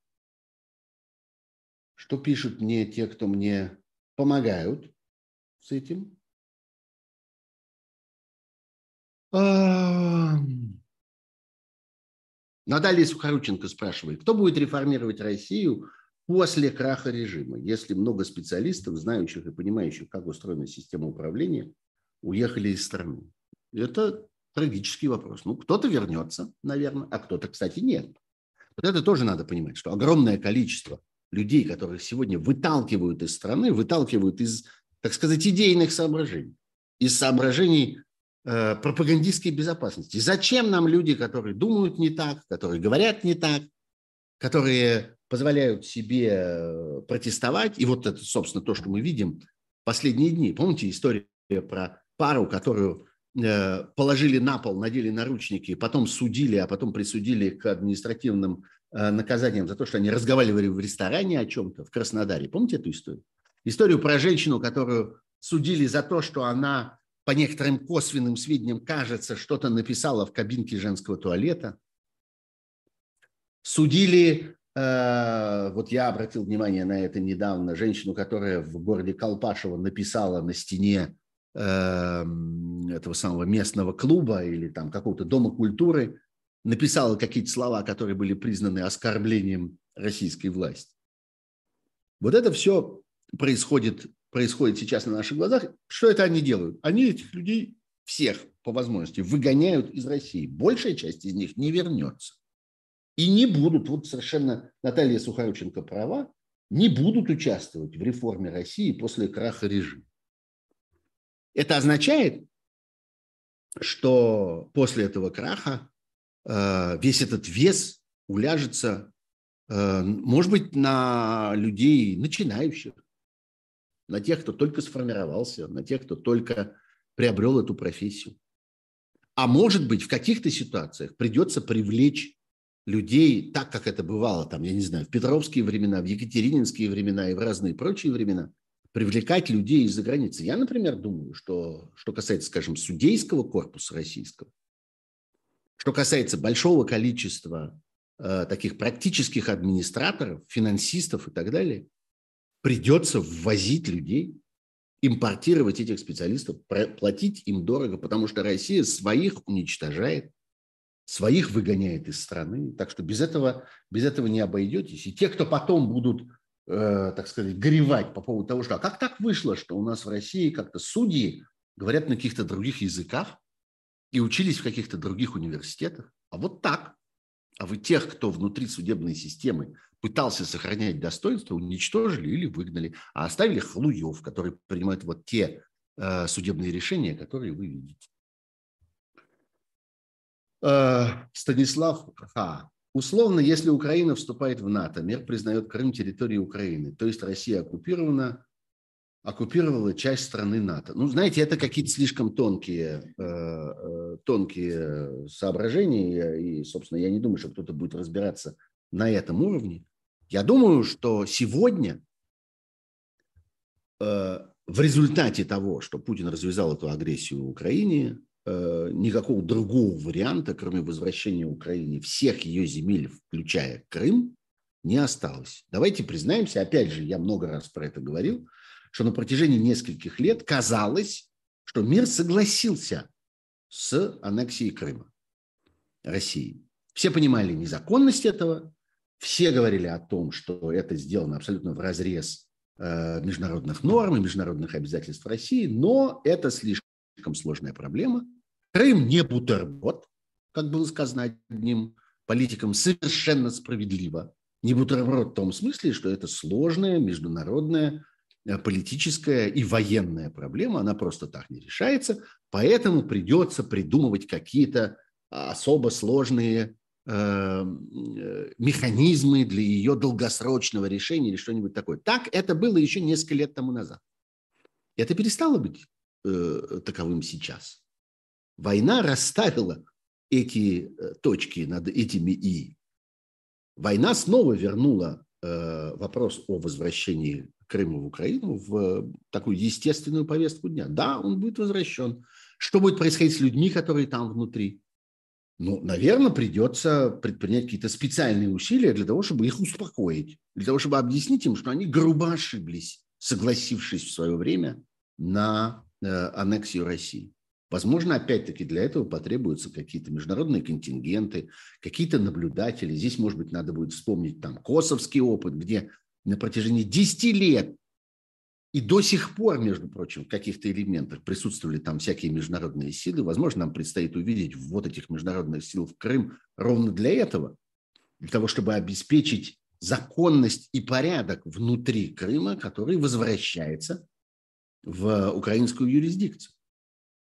что пишут мне те, кто мне помогают с этим. Наталья Сухорученко спрашивает, кто будет реформировать Россию после краха режима, если много специалистов, знающих и понимающих, как устроена система управления, уехали из страны? Это трагический вопрос. Ну, кто-то вернется, наверное, а кто-то, кстати, нет. Вот это тоже надо понимать, что огромное количество людей, которых сегодня выталкивают из страны, выталкивают из, так сказать, идейных соображений, из соображений э, пропагандистской безопасности. Зачем нам люди, которые думают не так, которые говорят не так, которые позволяют себе э, протестовать? И вот это, собственно, то, что мы видим последние дни. Помните историю про пару, которую положили на пол, надели наручники, потом судили, а потом присудили к административным э, наказаниям за то, что они разговаривали в ресторане о чем-то в Краснодаре. Помните эту историю? Историю про женщину, которую судили за то, что она по некоторым косвенным сведениям, кажется, что-то написала в кабинке женского туалета. Судили, э, вот я обратил внимание на это недавно, женщину, которая в городе Колпашево написала на стене этого самого местного клуба или там какого-то дома культуры, написала какие-то слова, которые были признаны оскорблением российской власти. Вот это все происходит, происходит сейчас на наших глазах. Что это они делают? Они этих людей всех по возможности выгоняют из России. Большая часть из них не вернется. И не будут, вот совершенно Наталья Сухарученко права, не будут участвовать в реформе России после краха режима. Это означает, что после этого краха э, весь этот вес уляжется, э, может быть, на людей начинающих, на тех, кто только сформировался, на тех, кто только приобрел эту профессию. А может быть, в каких-то ситуациях придется привлечь людей так, как это бывало, там, я не знаю, в Петровские времена, в Екатерининские времена и в разные прочие времена – привлекать людей из-за границы. Я, например, думаю, что, что касается, скажем, судейского корпуса российского, что касается большого количества э, таких практических администраторов, финансистов и так далее, придется ввозить людей, импортировать этих специалистов, платить им дорого, потому что Россия своих уничтожает, своих выгоняет из страны. Так что без этого, без этого не обойдетесь. И те, кто потом будут Э, так сказать, горевать по поводу того, что а как так вышло, что у нас в России как-то судьи говорят на каких-то других языках и учились в каких-то других университетах. А вот так. А вы тех, кто внутри судебной системы пытался сохранять достоинство, уничтожили или выгнали, а оставили хлуев, которые принимают вот те э, судебные решения, которые вы видите. Э, Станислав Ха. Условно, если Украина вступает в НАТО, мир признает Крым территорией Украины, то есть Россия оккупирована, оккупировала часть страны НАТО. Ну, знаете, это какие-то слишком тонкие, э, э, тонкие соображения, и, собственно, я не думаю, что кто-то будет разбираться на этом уровне. Я думаю, что сегодня э, в результате того, что Путин развязал эту агрессию в Украине, никакого другого варианта, кроме возвращения Украине всех ее земель, включая Крым, не осталось. Давайте признаемся, опять же, я много раз про это говорил, что на протяжении нескольких лет казалось, что мир согласился с аннексией Крыма России. Все понимали незаконность этого, все говорили о том, что это сделано абсолютно в разрез э, международных норм и международных обязательств России, но это слишком сложная проблема, Крым не бутерброд, как было сказано одним политиком, совершенно справедливо. Не бутерброд в том смысле, что это сложная международная э, политическая и военная проблема, она просто так не решается, поэтому придется придумывать какие-то особо сложные э, э, механизмы для ее долгосрочного решения или что-нибудь такое. Так это было еще несколько лет тому назад. Это перестало быть э, таковым сейчас. Война расставила эти э, точки над этими «и». Война снова вернула э, вопрос о возвращении Крыма в Украину в такую естественную повестку дня. Да, он будет возвращен. Что будет происходить с людьми, которые там внутри? Ну, наверное, придется предпринять какие-то специальные усилия для того, чтобы их успокоить, для того, чтобы объяснить им, что они грубо ошиблись, согласившись в свое время на э, аннексию России. Возможно, опять-таки для этого потребуются какие-то международные контингенты, какие-то наблюдатели. Здесь, может быть, надо будет вспомнить там косовский опыт, где на протяжении 10 лет и до сих пор, между прочим, в каких-то элементах присутствовали там всякие международные силы. Возможно, нам предстоит увидеть вот этих международных сил в Крым ровно для этого, для того, чтобы обеспечить законность и порядок внутри Крыма, который возвращается в украинскую юрисдикцию.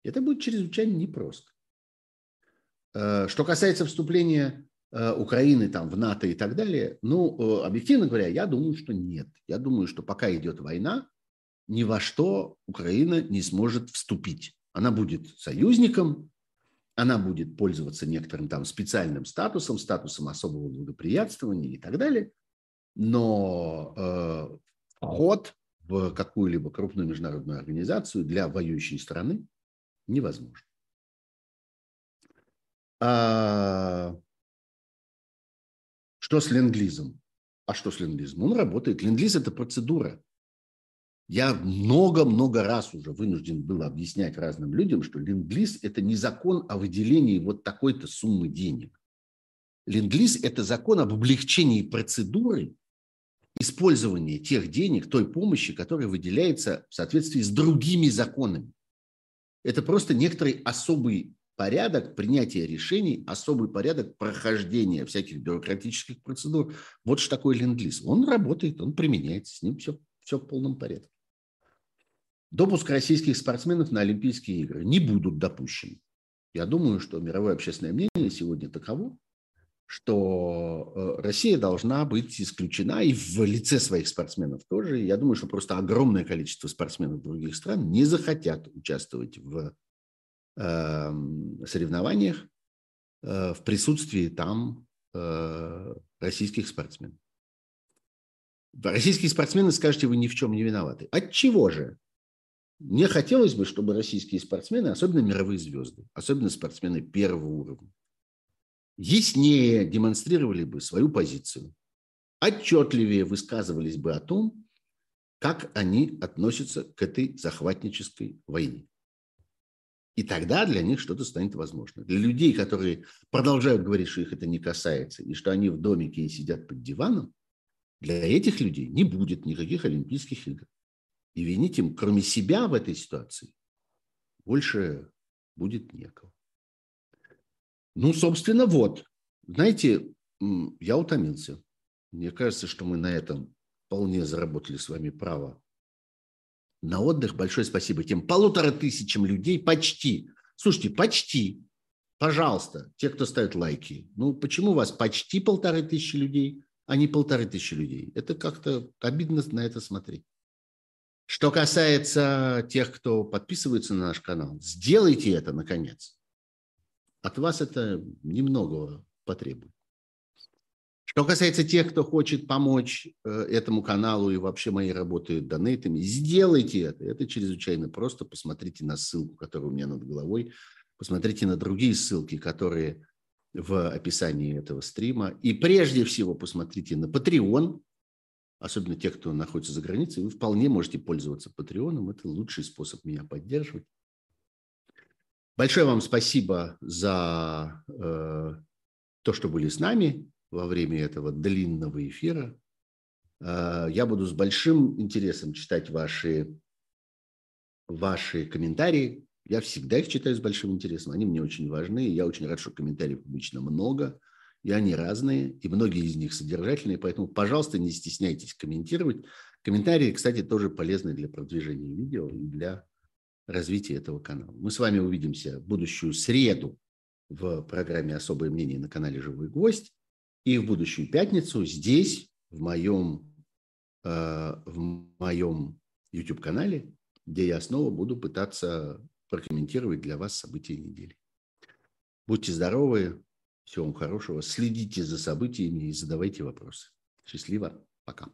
Это будет чрезвычайно непросто. Э, что касается вступления э, Украины там, в НАТО и так далее, ну, э, объективно говоря, я думаю, что нет. Я думаю, что пока идет война, ни во что Украина не сможет вступить. Она будет союзником, она будет пользоваться некоторым там специальным статусом, статусом особого благоприятствования и так далее, но э, вход в какую-либо крупную международную организацию для воюющей страны невозможно. А, что с ленд-лизом? А что с ленд-лизом? Он работает. Ленд-лиз – это процедура. Я много-много раз уже вынужден был объяснять разным людям, что ленд-лиз – это не закон о выделении вот такой-то суммы денег. Ленд-лиз – это закон об облегчении процедуры использования тех денег, той помощи, которая выделяется в соответствии с другими законами. Это просто некоторый особый порядок принятия решений, особый порядок прохождения всяких бюрократических процедур. Вот что такое ленд-лиз. Он работает, он применяется, с ним все, все в полном порядке. Допуск российских спортсменов на Олимпийские игры не будут допущены. Я думаю, что мировое общественное мнение сегодня таково, что э, Россия должна быть исключена и в лице своих спортсменов тоже. Я думаю, что просто огромное количество спортсменов других стран не захотят участвовать в э, соревнованиях э, в присутствии там э, российских спортсменов. Российские спортсмены, скажете, вы ни в чем не виноваты. От чего же? Мне хотелось бы, чтобы российские спортсмены, особенно мировые звезды, особенно спортсмены первого уровня, яснее демонстрировали бы свою позицию, отчетливее высказывались бы о том, как они относятся к этой захватнической войне. И тогда для них что-то станет возможно. Для людей, которые продолжают говорить, что их это не касается, и что они в домике и сидят под диваном, для этих людей не будет никаких Олимпийских игр. И винить им, кроме себя в этой ситуации, больше будет некого. Ну, собственно, вот. Знаете, я утомился. Мне кажется, что мы на этом вполне заработали с вами право на отдых. Большое спасибо тем полутора тысячам людей, почти. Слушайте, почти. Пожалуйста, те, кто ставит лайки. Ну, почему у вас почти полторы тысячи людей, а не полторы тысячи людей? Это как-то обидно на это смотреть. Что касается тех, кто подписывается на наш канал, сделайте это, наконец. От вас это немного потребует. Что касается тех, кто хочет помочь э, этому каналу и вообще моей работе донейтами, сделайте это. Это чрезвычайно просто. Посмотрите на ссылку, которая у меня над головой. Посмотрите на другие ссылки, которые в описании этого стрима. И прежде всего посмотрите на Patreon, особенно те, кто находится за границей, вы вполне можете пользоваться Патреоном. Это лучший способ меня поддерживать. Большое вам спасибо за э, то, что были с нами во время этого длинного эфира. Э, я буду с большим интересом читать ваши, ваши комментарии. Я всегда их читаю с большим интересом. Они мне очень важны. Я очень рад, что комментариев обычно много и они разные, и многие из них содержательные, поэтому, пожалуйста, не стесняйтесь комментировать. Комментарии, кстати, тоже полезны для продвижения видео и для развития этого канала. Мы с вами увидимся в будущую среду в программе «Особое мнение» на канале «Живой гвоздь» и в будущую пятницу здесь, в моем, э, в моем YouTube-канале, где я снова буду пытаться прокомментировать для вас события недели. Будьте здоровы, всего вам хорошего. Следите за событиями и задавайте вопросы. Счастливо. Пока.